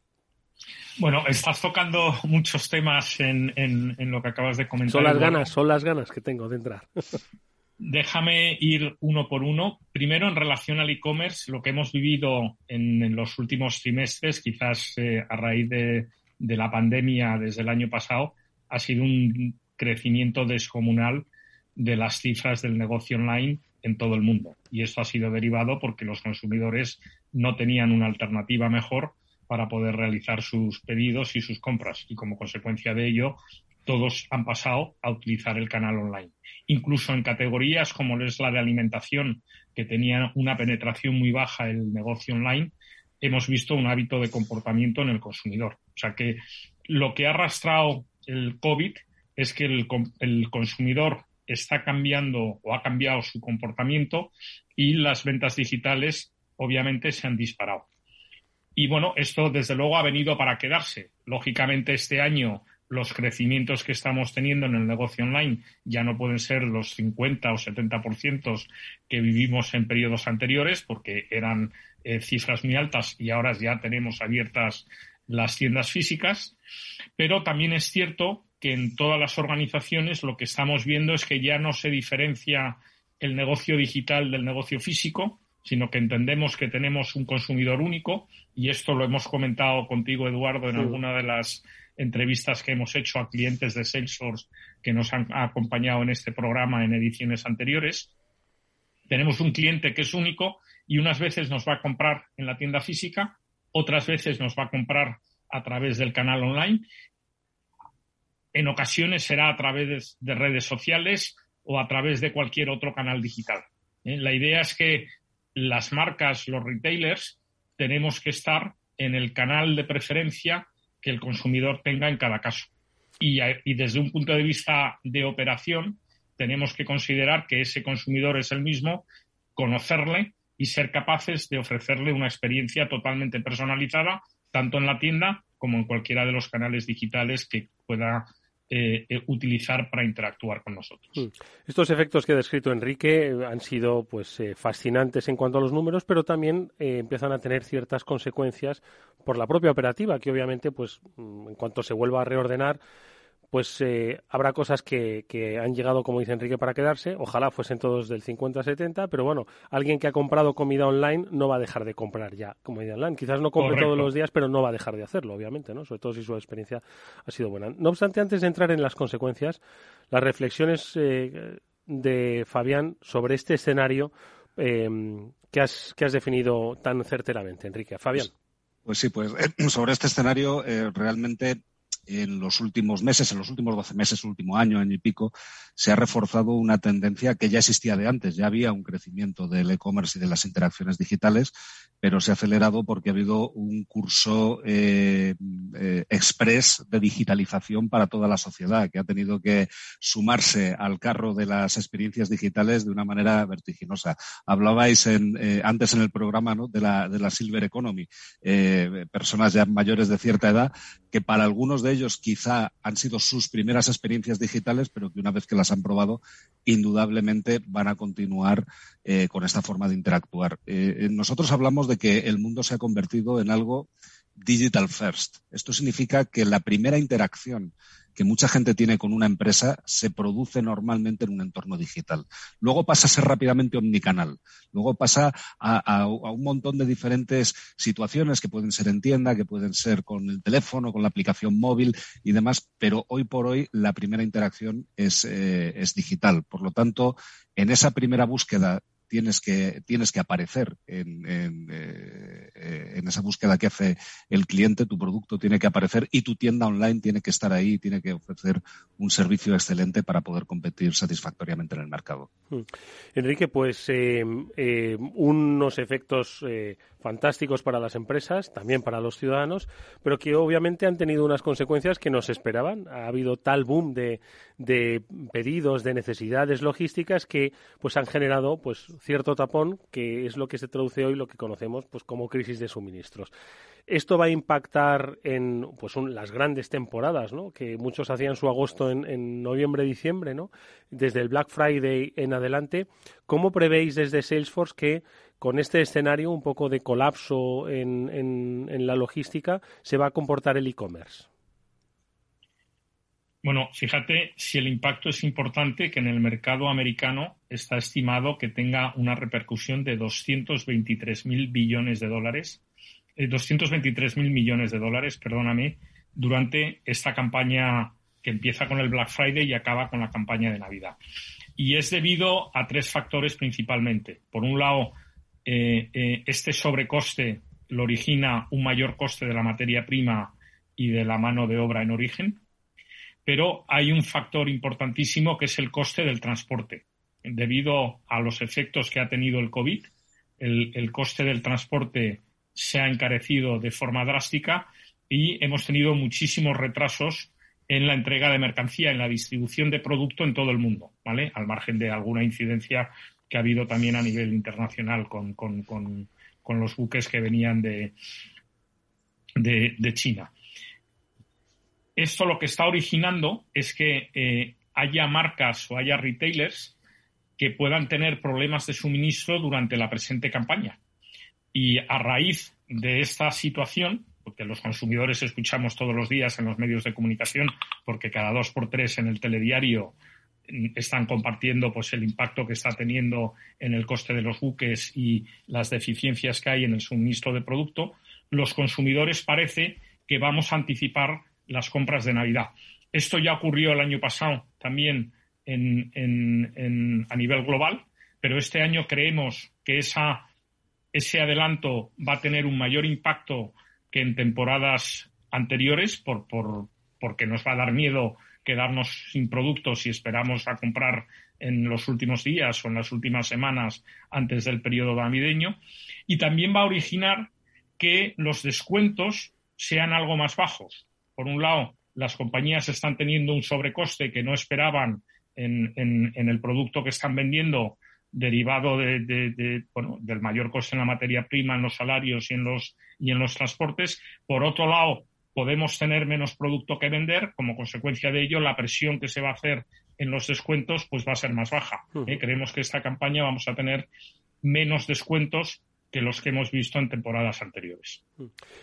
Bueno, estás tocando muchos temas en, en, lo que acabas de comentar. Son las ganas, son las ganas que tengo de entrar. Déjame ir uno por uno. Primero, en relación al e-commerce, lo que hemos vivido en, los últimos trimestres, quizás eh, a raíz de, de la pandemia desde el año pasado, ha sido un crecimiento descomunal de las cifras del negocio online en todo el mundo. Y esto ha sido derivado porque los consumidores no tenían una alternativa mejor para poder realizar sus pedidos y sus compras. Y como consecuencia de ello, todos han pasado a utilizar el canal online. Incluso en categorías como es la de alimentación, que tenía una penetración muy baja el negocio online, hemos visto un hábito de comportamiento en el consumidor. O sea que lo que ha arrastrado el COVID es que el, el consumidor está cambiando o ha cambiado su comportamiento y las ventas digitales obviamente se han disparado. Y bueno, esto desde luego ha venido para quedarse. Lógicamente este año los crecimientos que estamos teniendo en el negocio online ya no pueden ser los 50 o 70% que vivimos en periodos anteriores porque eran eh, cifras muy altas y ahora ya tenemos abiertas las tiendas físicas. Pero también es cierto que en todas las organizaciones lo que estamos viendo es que ya no se diferencia el negocio digital del negocio físico, sino que entendemos que tenemos un consumidor único y esto lo hemos comentado contigo, Eduardo, en alguna de las entrevistas que hemos hecho a clientes de Salesforce que nos han acompañado en este programa en ediciones anteriores. Tenemos un cliente que es único y unas veces nos va a comprar en la tienda física, otras veces nos va a comprar a través del canal online. En ocasiones será a través de redes sociales o a través de cualquier otro canal digital. ¿eh? La idea es que las marcas, los retailers, tenemos que estar en el canal de preferencia que el consumidor tenga en cada caso. Y, desde un punto de vista de operación, tenemos que considerar que ese consumidor es el mismo, conocerle y ser capaces de ofrecerle una experiencia totalmente personalizada, tanto en la tienda como en cualquiera de los canales digitales que pueda eh, eh, utilizar para interactuar con nosotros. Hmm. Estos efectos que ha descrito Enrique eh, han sido pues fascinantes en cuanto a los números, pero también empiezan a tener ciertas consecuencias por la propia operativa, que obviamente pues mm, en cuanto se vuelva a reordenar pues eh, habrá cosas que, que, han llegado, como dice Enrique, para quedarse. Ojalá fuesen todos del 50-70, pero bueno, alguien que ha comprado comida online no va a dejar de comprar ya comida online. Quizás no compre todos los días, pero no va a dejar de hacerlo, obviamente, ¿no? Sobre todo si su experiencia ha sido buena. No obstante, antes de entrar en las consecuencias, las reflexiones eh, de Fabián sobre este escenario eh, que, has, que has definido tan certeramente, Enrique. Fabián. Pues, pues sí, pues [clears throat] sobre este escenario realmente en los últimos meses, en los últimos 12 meses, último año, año y pico, se ha reforzado una tendencia que ya existía de antes. Ya había un crecimiento del e-commerce y de las interacciones digitales, pero se ha acelerado porque ha habido un curso eh, eh, express de digitalización para toda la sociedad, que ha tenido que sumarse al carro de las experiencias digitales de una manera vertiginosa. Hablabais en, eh, antes en el programa de, la, de la Silver Economy, personas ya mayores de cierta edad, que para algunos de quizá han sido sus primeras experiencias digitales, pero que una vez que las han probado, indudablemente van a continuar con esta forma de interactuar. nosotros hablamos de que el mundo se ha convertido en algo digital first. Esto significa que la primera interacción que mucha gente tiene con una empresa se produce normalmente en un entorno digital. Luego pasa a ser rápidamente omnicanal. Luego pasa a, un montón de diferentes situaciones que pueden ser en tienda, que pueden ser con el teléfono, con la aplicación móvil y demás, pero hoy por hoy la primera interacción es, eh, es digital. Por lo tanto, en esa primera búsqueda tienes que, tienes que aparecer en, eh, en, esa búsqueda que hace el cliente, tu producto tiene que aparecer y tu tienda online tiene que estar ahí, tiene que ofrecer un servicio excelente para poder competir satisfactoriamente en el mercado. Hmm. Enrique, pues eh, eh, unos efectos fantásticos para las empresas, también para los ciudadanos, pero que obviamente han tenido unas consecuencias que no se esperaban. Ha habido tal boom de, de pedidos, de necesidades logísticas que pues han generado pues cierto tapón, que es lo que se traduce hoy lo que conocemos pues como crisis de suministros. Esto va a impactar en pues las grandes temporadas, ¿no? Que muchos hacían su agosto en, noviembre, diciembre, ¿no? Desde el Black Friday en adelante. ¿Cómo prevéis desde Salesforce que con este escenario un poco de colapso en, en, la logística se va a comportar el e-commerce? Bueno, fíjate si el impacto es importante, que en el mercado americano está estimado que tenga una repercusión de 223 mil billones de dólares, eh, 223 mil millones de dólares, perdóname, durante esta campaña que empieza con el Black Friday y acaba con la campaña de Navidad. Y es debido a tres factores principalmente. Por un lado, eh, eh, este sobrecoste lo origina un mayor coste de la materia prima y de la mano de obra en origen, pero hay un factor importantísimo que es el coste del transporte. Debido a los efectos que ha tenido el COVID, el, coste del transporte se ha encarecido de forma drástica y hemos tenido muchísimos retrasos en la entrega de mercancía, en la distribución de producto en todo el mundo, ¿vale? Al margen de alguna incidencia que ha habido también a nivel internacional con, los buques que venían de, de, China. Esto lo que está originando es que eh, haya marcas o haya retailers que puedan tener problemas de suministro durante la presente campaña. Y a raíz de esta situación, porque los consumidores escuchamos todos los días en los medios de comunicación, porque cada dos por tres en el telediario están compartiendo pues el impacto que está teniendo en el coste de los buques y las deficiencias que hay en el suministro de producto, los consumidores parece que vamos a anticipar las compras de Navidad. Esto ya ocurrió el año pasado también a nivel global, pero este año creemos que esa, ese adelanto va a tener un mayor impacto que en temporadas anteriores por, por, porque nos va a dar miedo quedarnos sin productos si esperamos a comprar en los últimos días o en las últimas semanas antes del periodo navideño. Y también va a originar que los descuentos sean algo más bajos. Por un lado, las compañías están teniendo un sobrecoste que no esperaban en, el producto que están vendiendo derivado del mayor coste en la materia prima, en los salarios y en los, y en los transportes. Por otro lado, podemos tener menos producto que vender, como consecuencia de ello la presión que se va a hacer en los descuentos pues va a ser más baja. ¿eh? Creemos que esta campaña vamos a tener menos descuentos que los que hemos visto en temporadas anteriores.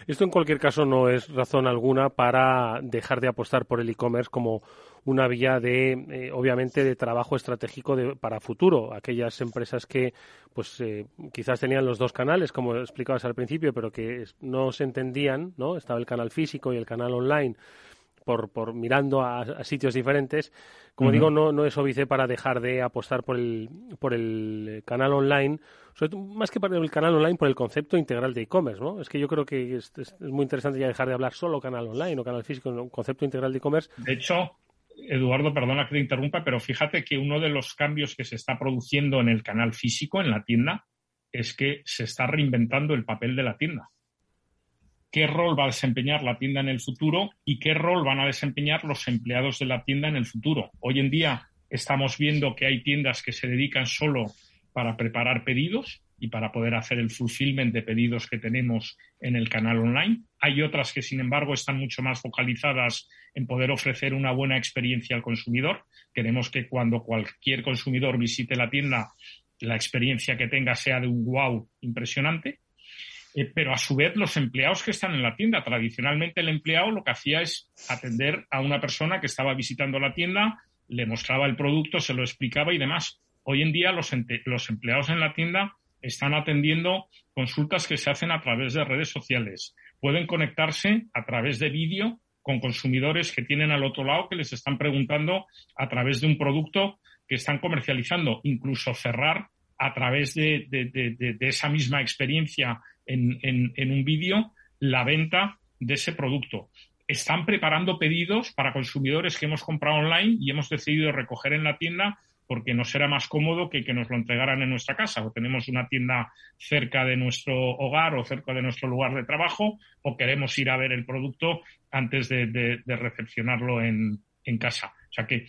Esto en cualquier caso no es razón alguna para dejar de apostar por el e-commerce como una vía de, eh, obviamente, de trabajo estratégico para futuro. Aquellas empresas que, pues, eh, quizás tenían los dos canales, como explicabas al principio, pero que no se entendían, ¿no? Estaba el canal físico y el canal online. Por, por mirando a, sitios diferentes. Como digo, no, no es óbice para dejar de apostar por el, por el canal online, más que por el canal online, por el concepto integral de e-commerce, ¿no? Es que yo creo que es, es, muy interesante ya dejar de hablar solo canal online o canal físico, un concepto integral de e-commerce. De hecho, Eduardo, perdona que te interrumpa, pero fíjate que uno de los cambios que se está produciendo en el canal físico, en la tienda, es que se está reinventando el papel de la tienda. ¿Qué rol va a desempeñar la tienda en el futuro y qué rol van a desempeñar los empleados de la tienda en el futuro? Hoy en día estamos viendo que hay tiendas que se dedican solo para preparar pedidos y para poder hacer el fulfillment de pedidos que tenemos en el canal online. Hay otras que, sin embargo, están mucho más focalizadas en poder ofrecer una buena experiencia al consumidor. Queremos que cuando cualquier consumidor visite la tienda, la experiencia que tenga sea de un wow impresionante. Eh, pero a su vez los empleados que están en la tienda. Tradicionalmente el empleado lo que hacía es atender a una persona que estaba visitando la tienda, le mostraba el producto, se lo explicaba y demás. Hoy en día los, los empleados en la tienda están atendiendo consultas que se hacen a través de redes sociales. Pueden conectarse a través de vídeo con consumidores que tienen al otro lado que les están preguntando a través de un producto que están comercializando, incluso cerrar a través de, esa misma experiencia en, un vídeo la venta de ese producto. Están preparando pedidos para consumidores que hemos comprado online y hemos decidido recoger en la tienda porque nos era más cómodo que que nos lo entregaran en nuestra casa o tenemos una tienda cerca de nuestro hogar o cerca de nuestro lugar de trabajo o queremos ir a ver el producto antes de, recepcionarlo en, casa. O sea que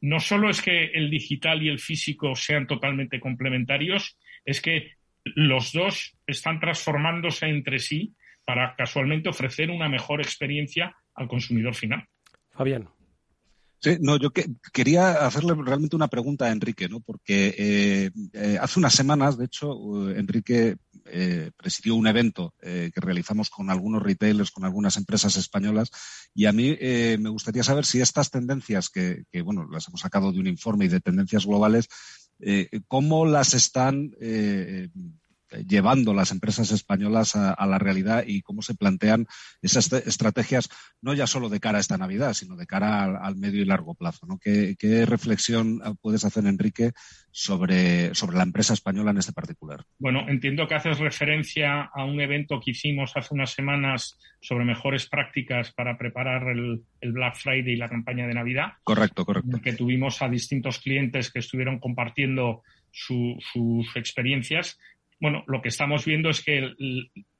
no solo es que el digital y el físico sean totalmente complementarios, es que los dos están transformándose entre sí para casualmente ofrecer una mejor experiencia al consumidor final. Fabián. Sí, no, yo quería hacerle realmente una pregunta a Enrique, ¿no? Porque eh, eh, hace unas semanas, de hecho, uh, Enrique eh, presidió un evento que realizamos con algunos retailers, con algunas empresas españolas, y a mí me gustaría saber si estas tendencias que, que, bueno, las hemos sacado de un informe y de tendencias globales, cómo las están llevando las empresas españolas a, la realidad y cómo se plantean esas estrategias, no ya solo de cara a esta Navidad, sino de cara al, medio y largo plazo. ¿no? ¿Qué, reflexión puedes hacer, Enrique, sobre, sobre la empresa española en este particular? Bueno, entiendo que haces referencia a un evento que hicimos hace unas semanas sobre mejores prácticas para preparar el, Black Friday y la campaña de Navidad. Correcto, correcto. Que tuvimos a distintos clientes que estuvieron compartiendo sus experiencias bueno, lo que estamos viendo es que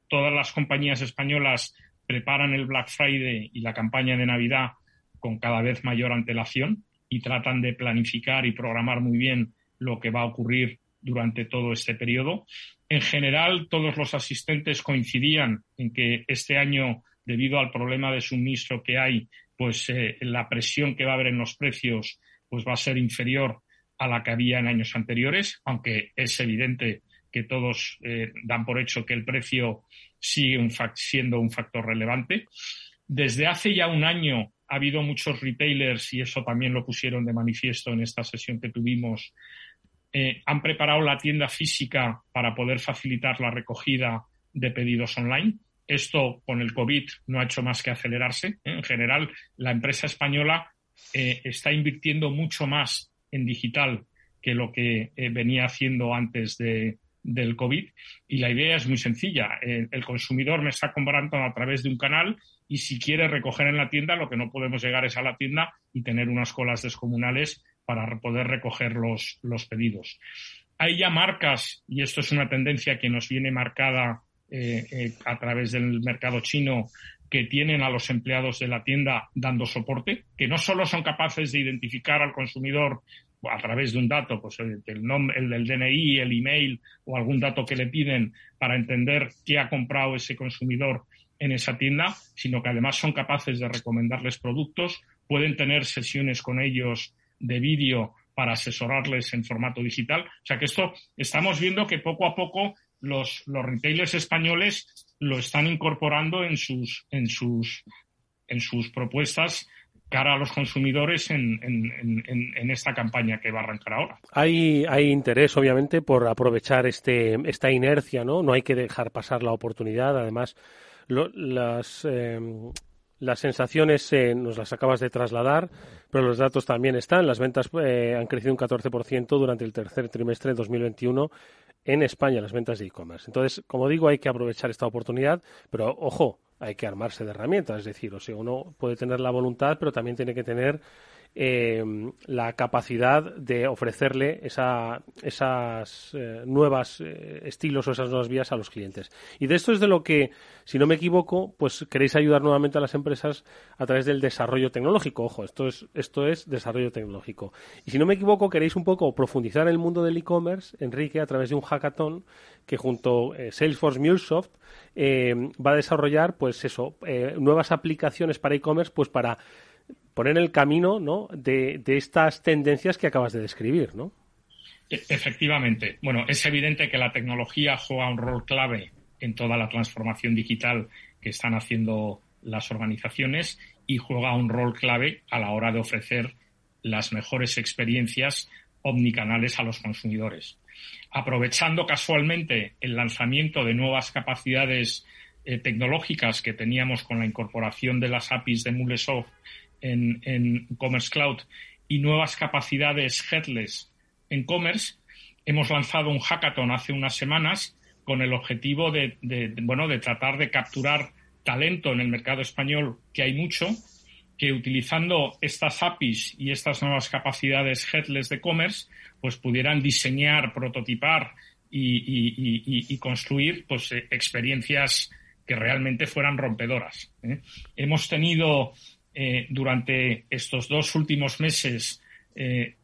todas las compañías españolas preparan el Black Friday y la campaña de Navidad con cada vez mayor antelación y tratan de planificar y programar muy bien lo que va a ocurrir durante todo este periodo. En general, todos los asistentes coincidían en que este año, debido al problema de suministro que hay, pues eh, la presión que va a haber en los precios pues va a ser inferior a la que había en años anteriores, aunque es evidente que todos eh, dan por hecho que el precio sigue siendo un factor relevante. Desde hace ya un año ha habido muchos retailers, y eso también lo pusieron de manifiesto en esta sesión que tuvimos, eh, han preparado la tienda física para poder facilitar la recogida de pedidos online. Esto con el COVID no ha hecho más que acelerarse. ¿eh? En general, la empresa española está invirtiendo mucho más en digital que lo que venía haciendo antes de, del COVID y la idea es muy sencilla. El, consumidor me está comprando a través de un canal y si quiere recoger en la tienda, lo que no podemos llegar es a la tienda y tener unas colas descomunales para poder recoger los, los pedidos. Hay ya marcas, y esto es una tendencia que nos viene marcada eh, eh, a través del mercado chino, que tienen a los empleados de la tienda dando soporte, que no solo son capaces de identificar al consumidor a través de un dato, pues el, nombre, el del DNI, el email o algún dato que le piden para entender qué ha comprado ese consumidor en esa tienda, sino que además son capaces de recomendarles productos, pueden tener sesiones con ellos de vídeo para asesorarles en formato digital. O sea que esto estamos viendo que poco a poco los, los retailers españoles lo están incorporando en sus, en sus, en sus propuestas cara a los consumidores en, esta campaña que va a arrancar ahora. Hay, hay interés, obviamente, por aprovechar este, esta inercia, ¿no? No hay que dejar pasar la oportunidad. Además, las, em, las sensaciones eh, nos las acabas de trasladar, pero los datos también están. Las ventas eh, han crecido un 14% durante el tercer trimestre de 2021 en España, las ventas de e-commerce. Entonces, como digo, hay que aprovechar esta oportunidad, pero ojo, hay que armarse de herramientas. Es decir, o sea, uno puede tener la voluntad, pero también tiene que tener eh, la capacidad de ofrecerle esa, esas eh, nuevas eh, estilos o esas nuevas vías a los clientes. Y de esto es de lo que, si no me equivoco, pues queréis ayudar nuevamente a las empresas a través del desarrollo tecnológico. Ojo, esto es, esto es desarrollo tecnológico. Y si no me equivoco, queréis un poco profundizar en el mundo del e-commerce, Enrique, a través de un hackathon que junto a Salesforce MuleSoft va a desarrollar, pues eso, nuevas aplicaciones para e-commerce, pues para poner el camino ¿no? de, estas tendencias que acabas de describir, ¿no? E, efectivamente. Bueno, es evidente que la tecnología juega un rol clave en toda la transformación digital que están haciendo las organizaciones y juega un rol clave a la hora de ofrecer las mejores experiencias omnicanales a los consumidores. Aprovechando casualmente el lanzamiento de nuevas capacidades eh, tecnológicas que teníamos con la incorporación de las APIs de Mulesoft en, en Commerce Cloud y nuevas capacidades headless en Commerce, hemos lanzado un hackathon hace unas semanas con el objetivo de, bueno, de tratar de capturar talento en el mercado español, que hay mucho, que utilizando estas APIs y estas nuevas capacidades headless de commerce, pues pudieran diseñar, prototipar y, construir pues, eh, experiencias que realmente fueran rompedoras. ¿eh? Hemos tenido eh, durante estos dos últimos meses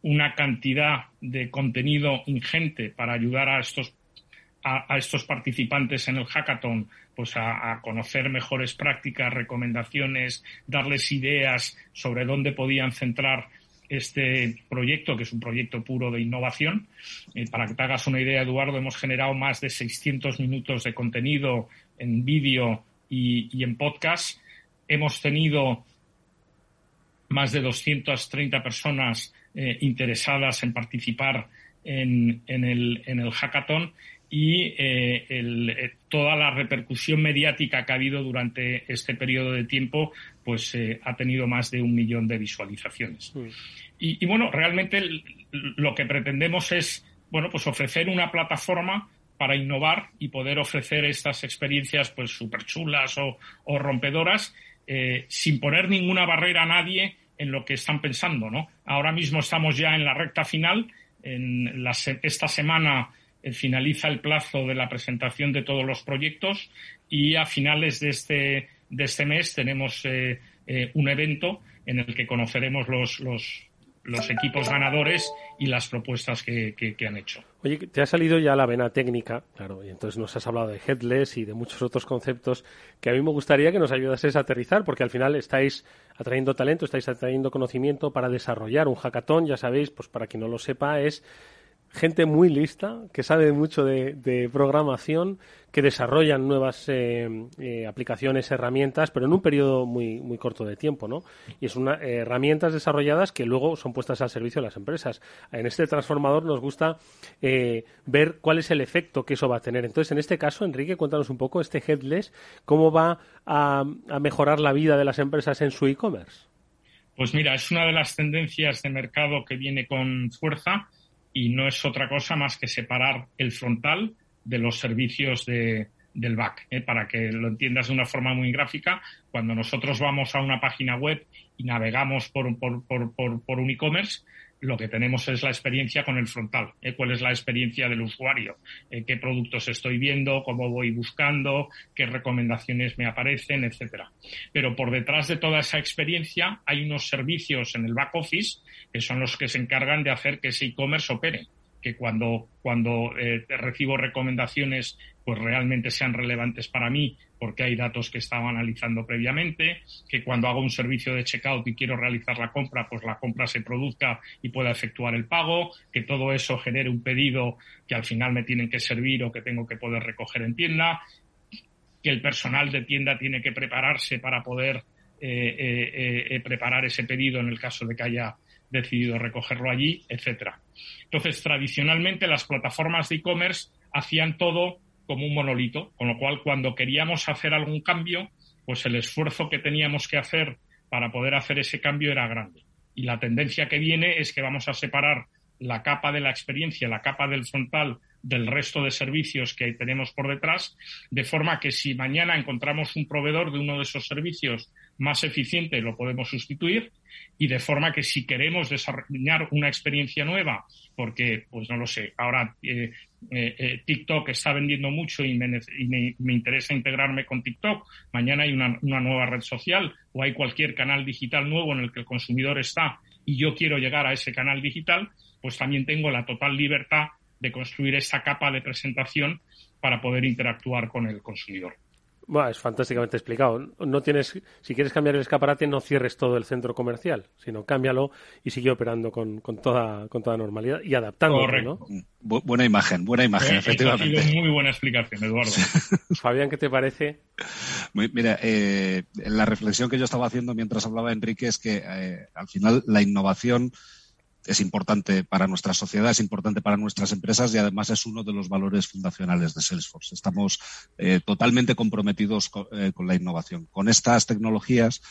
una cantidad de contenido ingente para ayudar a estos a, estos participantes en el hackathon pues a, conocer mejores prácticas, recomendaciones, darles ideas sobre dónde podían centrar este proyecto, que es un proyecto puro de innovación. Eh, para que te hagas una idea, Eduardo, hemos generado más de 600 minutos de contenido en vídeo y, en podcast. Hemos tenido más de 230 personas eh, interesadas en participar en, el, en el hackathon y eh, eh, toda la repercusión mediática que ha habido durante este periodo de tiempo pues eh, ha tenido más de un millón de visualizaciones. Mm. Y, bueno, realmente lo que pretendemos es bueno, pues ofrecer una plataforma para innovar y poder ofrecer estas experiencias pues súper chulas o, rompedoras sin poner ninguna barrera a nadie en lo que están pensando, ¿no? Ahora mismo estamos ya en la recta final. En esta semana eh, finaliza el plazo de la presentación de todos los proyectos y a finales de este, de este mes tenemos eh, eh, un evento en el que conoceremos los, los, equipos ganadores y las propuestas que, han hecho. Oye, te ha salido ya la vena técnica, claro, y entonces nos has hablado de headless y de muchos otros conceptos que a mí me gustaría que nos ayudases a aterrizar, porque al final estáis atrayendo talento, estáis atrayendo conocimiento para desarrollar un hackathon, ya sabéis, pues para quien no lo sepa, es gente muy lista, que sabe mucho de, programación, que desarrollan nuevas eh, eh, aplicaciones, herramientas, pero en un periodo muy, muy corto de tiempo, ¿no? Y es una eh, herramientas desarrolladas que luego son puestas al servicio de las empresas. En este transformador nos gusta ver cuál es el efecto que eso va a tener. Entonces, en este caso, Enrique, cuéntanos un poco este headless, cómo va a mejorar la vida de las empresas en su e-commerce. Pues mira, es una de las tendencias de mercado que viene con fuerza y no es otra cosa más que separar el frontal de los servicios de, del back. ¿eh? Para que lo entiendas de una forma muy gráfica, cuando nosotros vamos a una página web y navegamos por, por, por, por un e-commerce, lo que tenemos es la experiencia con el frontal, ¿eh? cuál es la experiencia del usuario, ¿Eh? qué productos estoy viendo, cómo voy buscando, qué recomendaciones me aparecen, etcétera. Pero por detrás de toda esa experiencia hay unos servicios en el back office que son los que se encargan de hacer que ese e-commerce opere que cuando, cuando eh, recibo recomendaciones pues realmente sean relevantes para mí porque hay datos que estaba analizando previamente, que cuando hago un servicio de checkout y quiero realizar la compra, pues la compra se produzca y pueda efectuar el pago, que todo eso genere un pedido que al final me tienen que servir o que tengo que poder recoger en tienda, que el personal de tienda tiene que prepararse para poder eh, eh, eh, preparar ese pedido en el caso de que haya decidido recogerlo allí, etcétera. Entonces, tradicionalmente las plataformas de e-commerce hacían todo como un monolito, con lo cual cuando queríamos hacer algún cambio, pues el esfuerzo que teníamos que hacer para poder hacer ese cambio era grande. Y la tendencia que viene es que vamos a separar la capa de la experiencia, la capa del frontal del resto de servicios que tenemos por detrás, de forma que si mañana encontramos un proveedor de uno de esos servicios más eficiente, lo podemos sustituir, y de forma que si queremos desarrollar una experiencia nueva, porque, pues no lo sé, ahora eh, eh, eh, TikTok está vendiendo mucho y, me, interesa integrarme con TikTok, mañana hay una, una nueva red social o hay cualquier canal digital nuevo en el que el consumidor está y yo quiero llegar a ese canal digital, pues también tengo la total libertad de construir esa capa de presentación para poder interactuar con el consumidor. Bueno, es fantásticamente explicado. No tienes, si quieres cambiar el escaparate, no cierres todo el centro comercial, sino cámbialo y sigue operando con, con toda, con toda normalidad y adaptándolo, ¿no? buena imagen, buena imagen, efectivamente. Ha sido muy buena explicación, Eduardo. [laughs] Fabián, ¿qué te parece? mira, eh, la reflexión que yo estaba haciendo mientras hablaba Enrique es que eh, al final la innovación es importante para nuestra sociedad, es importante para nuestras empresas y además es uno de los valores fundacionales de Salesforce. Estamos eh, totalmente comprometidos eh, con, la innovación. Con estas tecnologías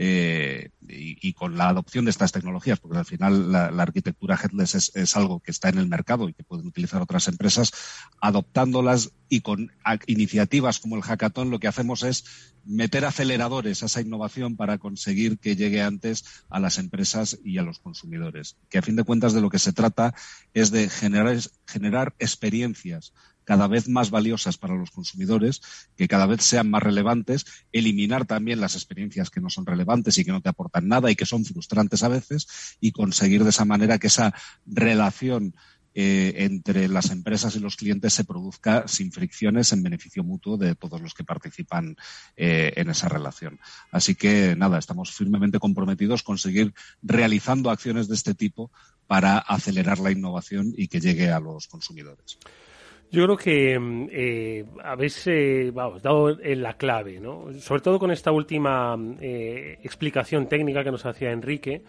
eh, y, con la adopción de estas tecnologías, porque al final la, arquitectura headless es, algo que está en el mercado y que pueden utilizar otras empresas, adoptándolas y con iniciativas como el hackathon lo que hacemos es meter aceleradores a esa innovación para conseguir que llegue antes a las empresas y a los consumidores. Que a fin de cuentas de lo que se trata es de generar experiencias cada vez más valiosas para los consumidores, que cada vez sean más relevantes, eliminar también las experiencias que no son relevantes y que no te aportan nada y que son frustrantes a veces y conseguir de esa manera que esa relación eh, entre las empresas y los clientes se produzca sin fricciones en beneficio mutuo de todos los que participan eh, en esa relación. Así que nada, estamos firmemente comprometidos con seguir realizando acciones de este tipo para acelerar la innovación y que llegue a los consumidores. Yo creo que mm, eh, habéis eh, dado en la clave, ¿no? sobre todo con esta última eh, explicación técnica que nos hacía Enrique,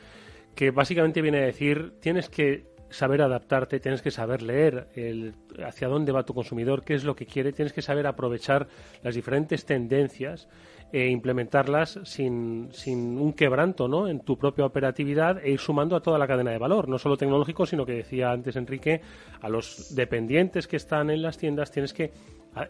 que básicamente viene a decir, tienes que saber adaptarte, tienes que saber leer el, hacia dónde va tu consumidor, qué es lo que quiere, tienes que saber aprovechar las diferentes tendencias e implementarlas sin, sin un quebranto ¿no? en tu propia operatividad e ir sumando a toda la cadena de valor, no solo tecnológico, sino que decía antes Enrique, a los dependientes que están en las tiendas tienes que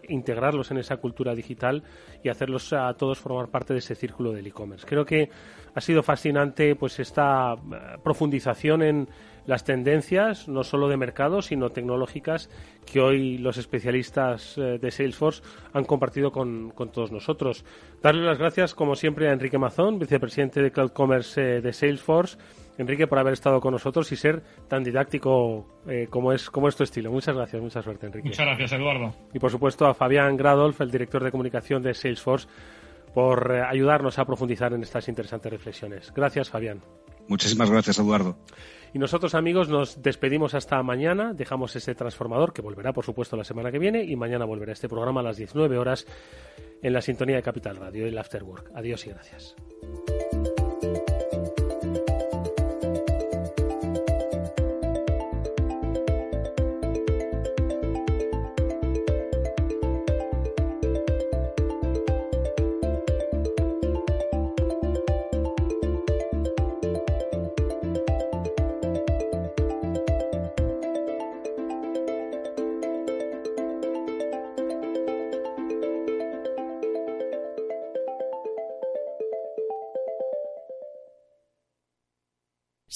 integrarlos en esa cultura digital y hacerlos a todos formar parte de ese círculo del e-commerce. Creo que ha sido fascinante pues esta eh, profundización en las tendencias, no solo de mercado, sino tecnológicas, que hoy los especialistas eh, de Salesforce han compartido con, todos nosotros. Darle las gracias, como siempre, a Enrique Mazón, vicepresidente de Cloud Commerce eh, de Salesforce. Enrique, por haber estado con nosotros y ser tan didáctico eh, como, es, como es tu estilo. Muchas gracias, mucha suerte, Enrique. Muchas gracias, Eduardo. Y por supuesto a Fabián Gradolf, el director de comunicación de Salesforce, por ayudarnos a profundizar en estas interesantes reflexiones. Gracias, Fabián. Muchísimas gracias, Eduardo. Y nosotros, amigos, nos despedimos hasta mañana. Dejamos ese transformador que volverá, por supuesto, la semana que viene. Y mañana volverá este programa a las 19 horas en la sintonía de Capital Radio, el Afterwork. Adiós y gracias.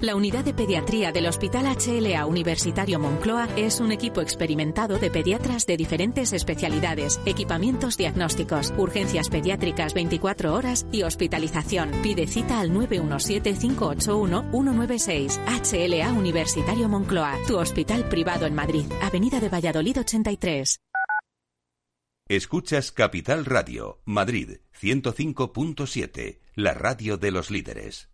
La unidad de pediatría del Hospital HLA Universitario Moncloa es un equipo experimentado de pediatras de diferentes especialidades, equipamientos diagnósticos, urgencias pediátricas 24 horas y hospitalización. Pide cita al 917-581-196. HLA Universitario Moncloa, tu hospital privado en Madrid, Avenida de Valladolid 83. Escuchas Capital Radio, Madrid 105.7, la radio de los líderes.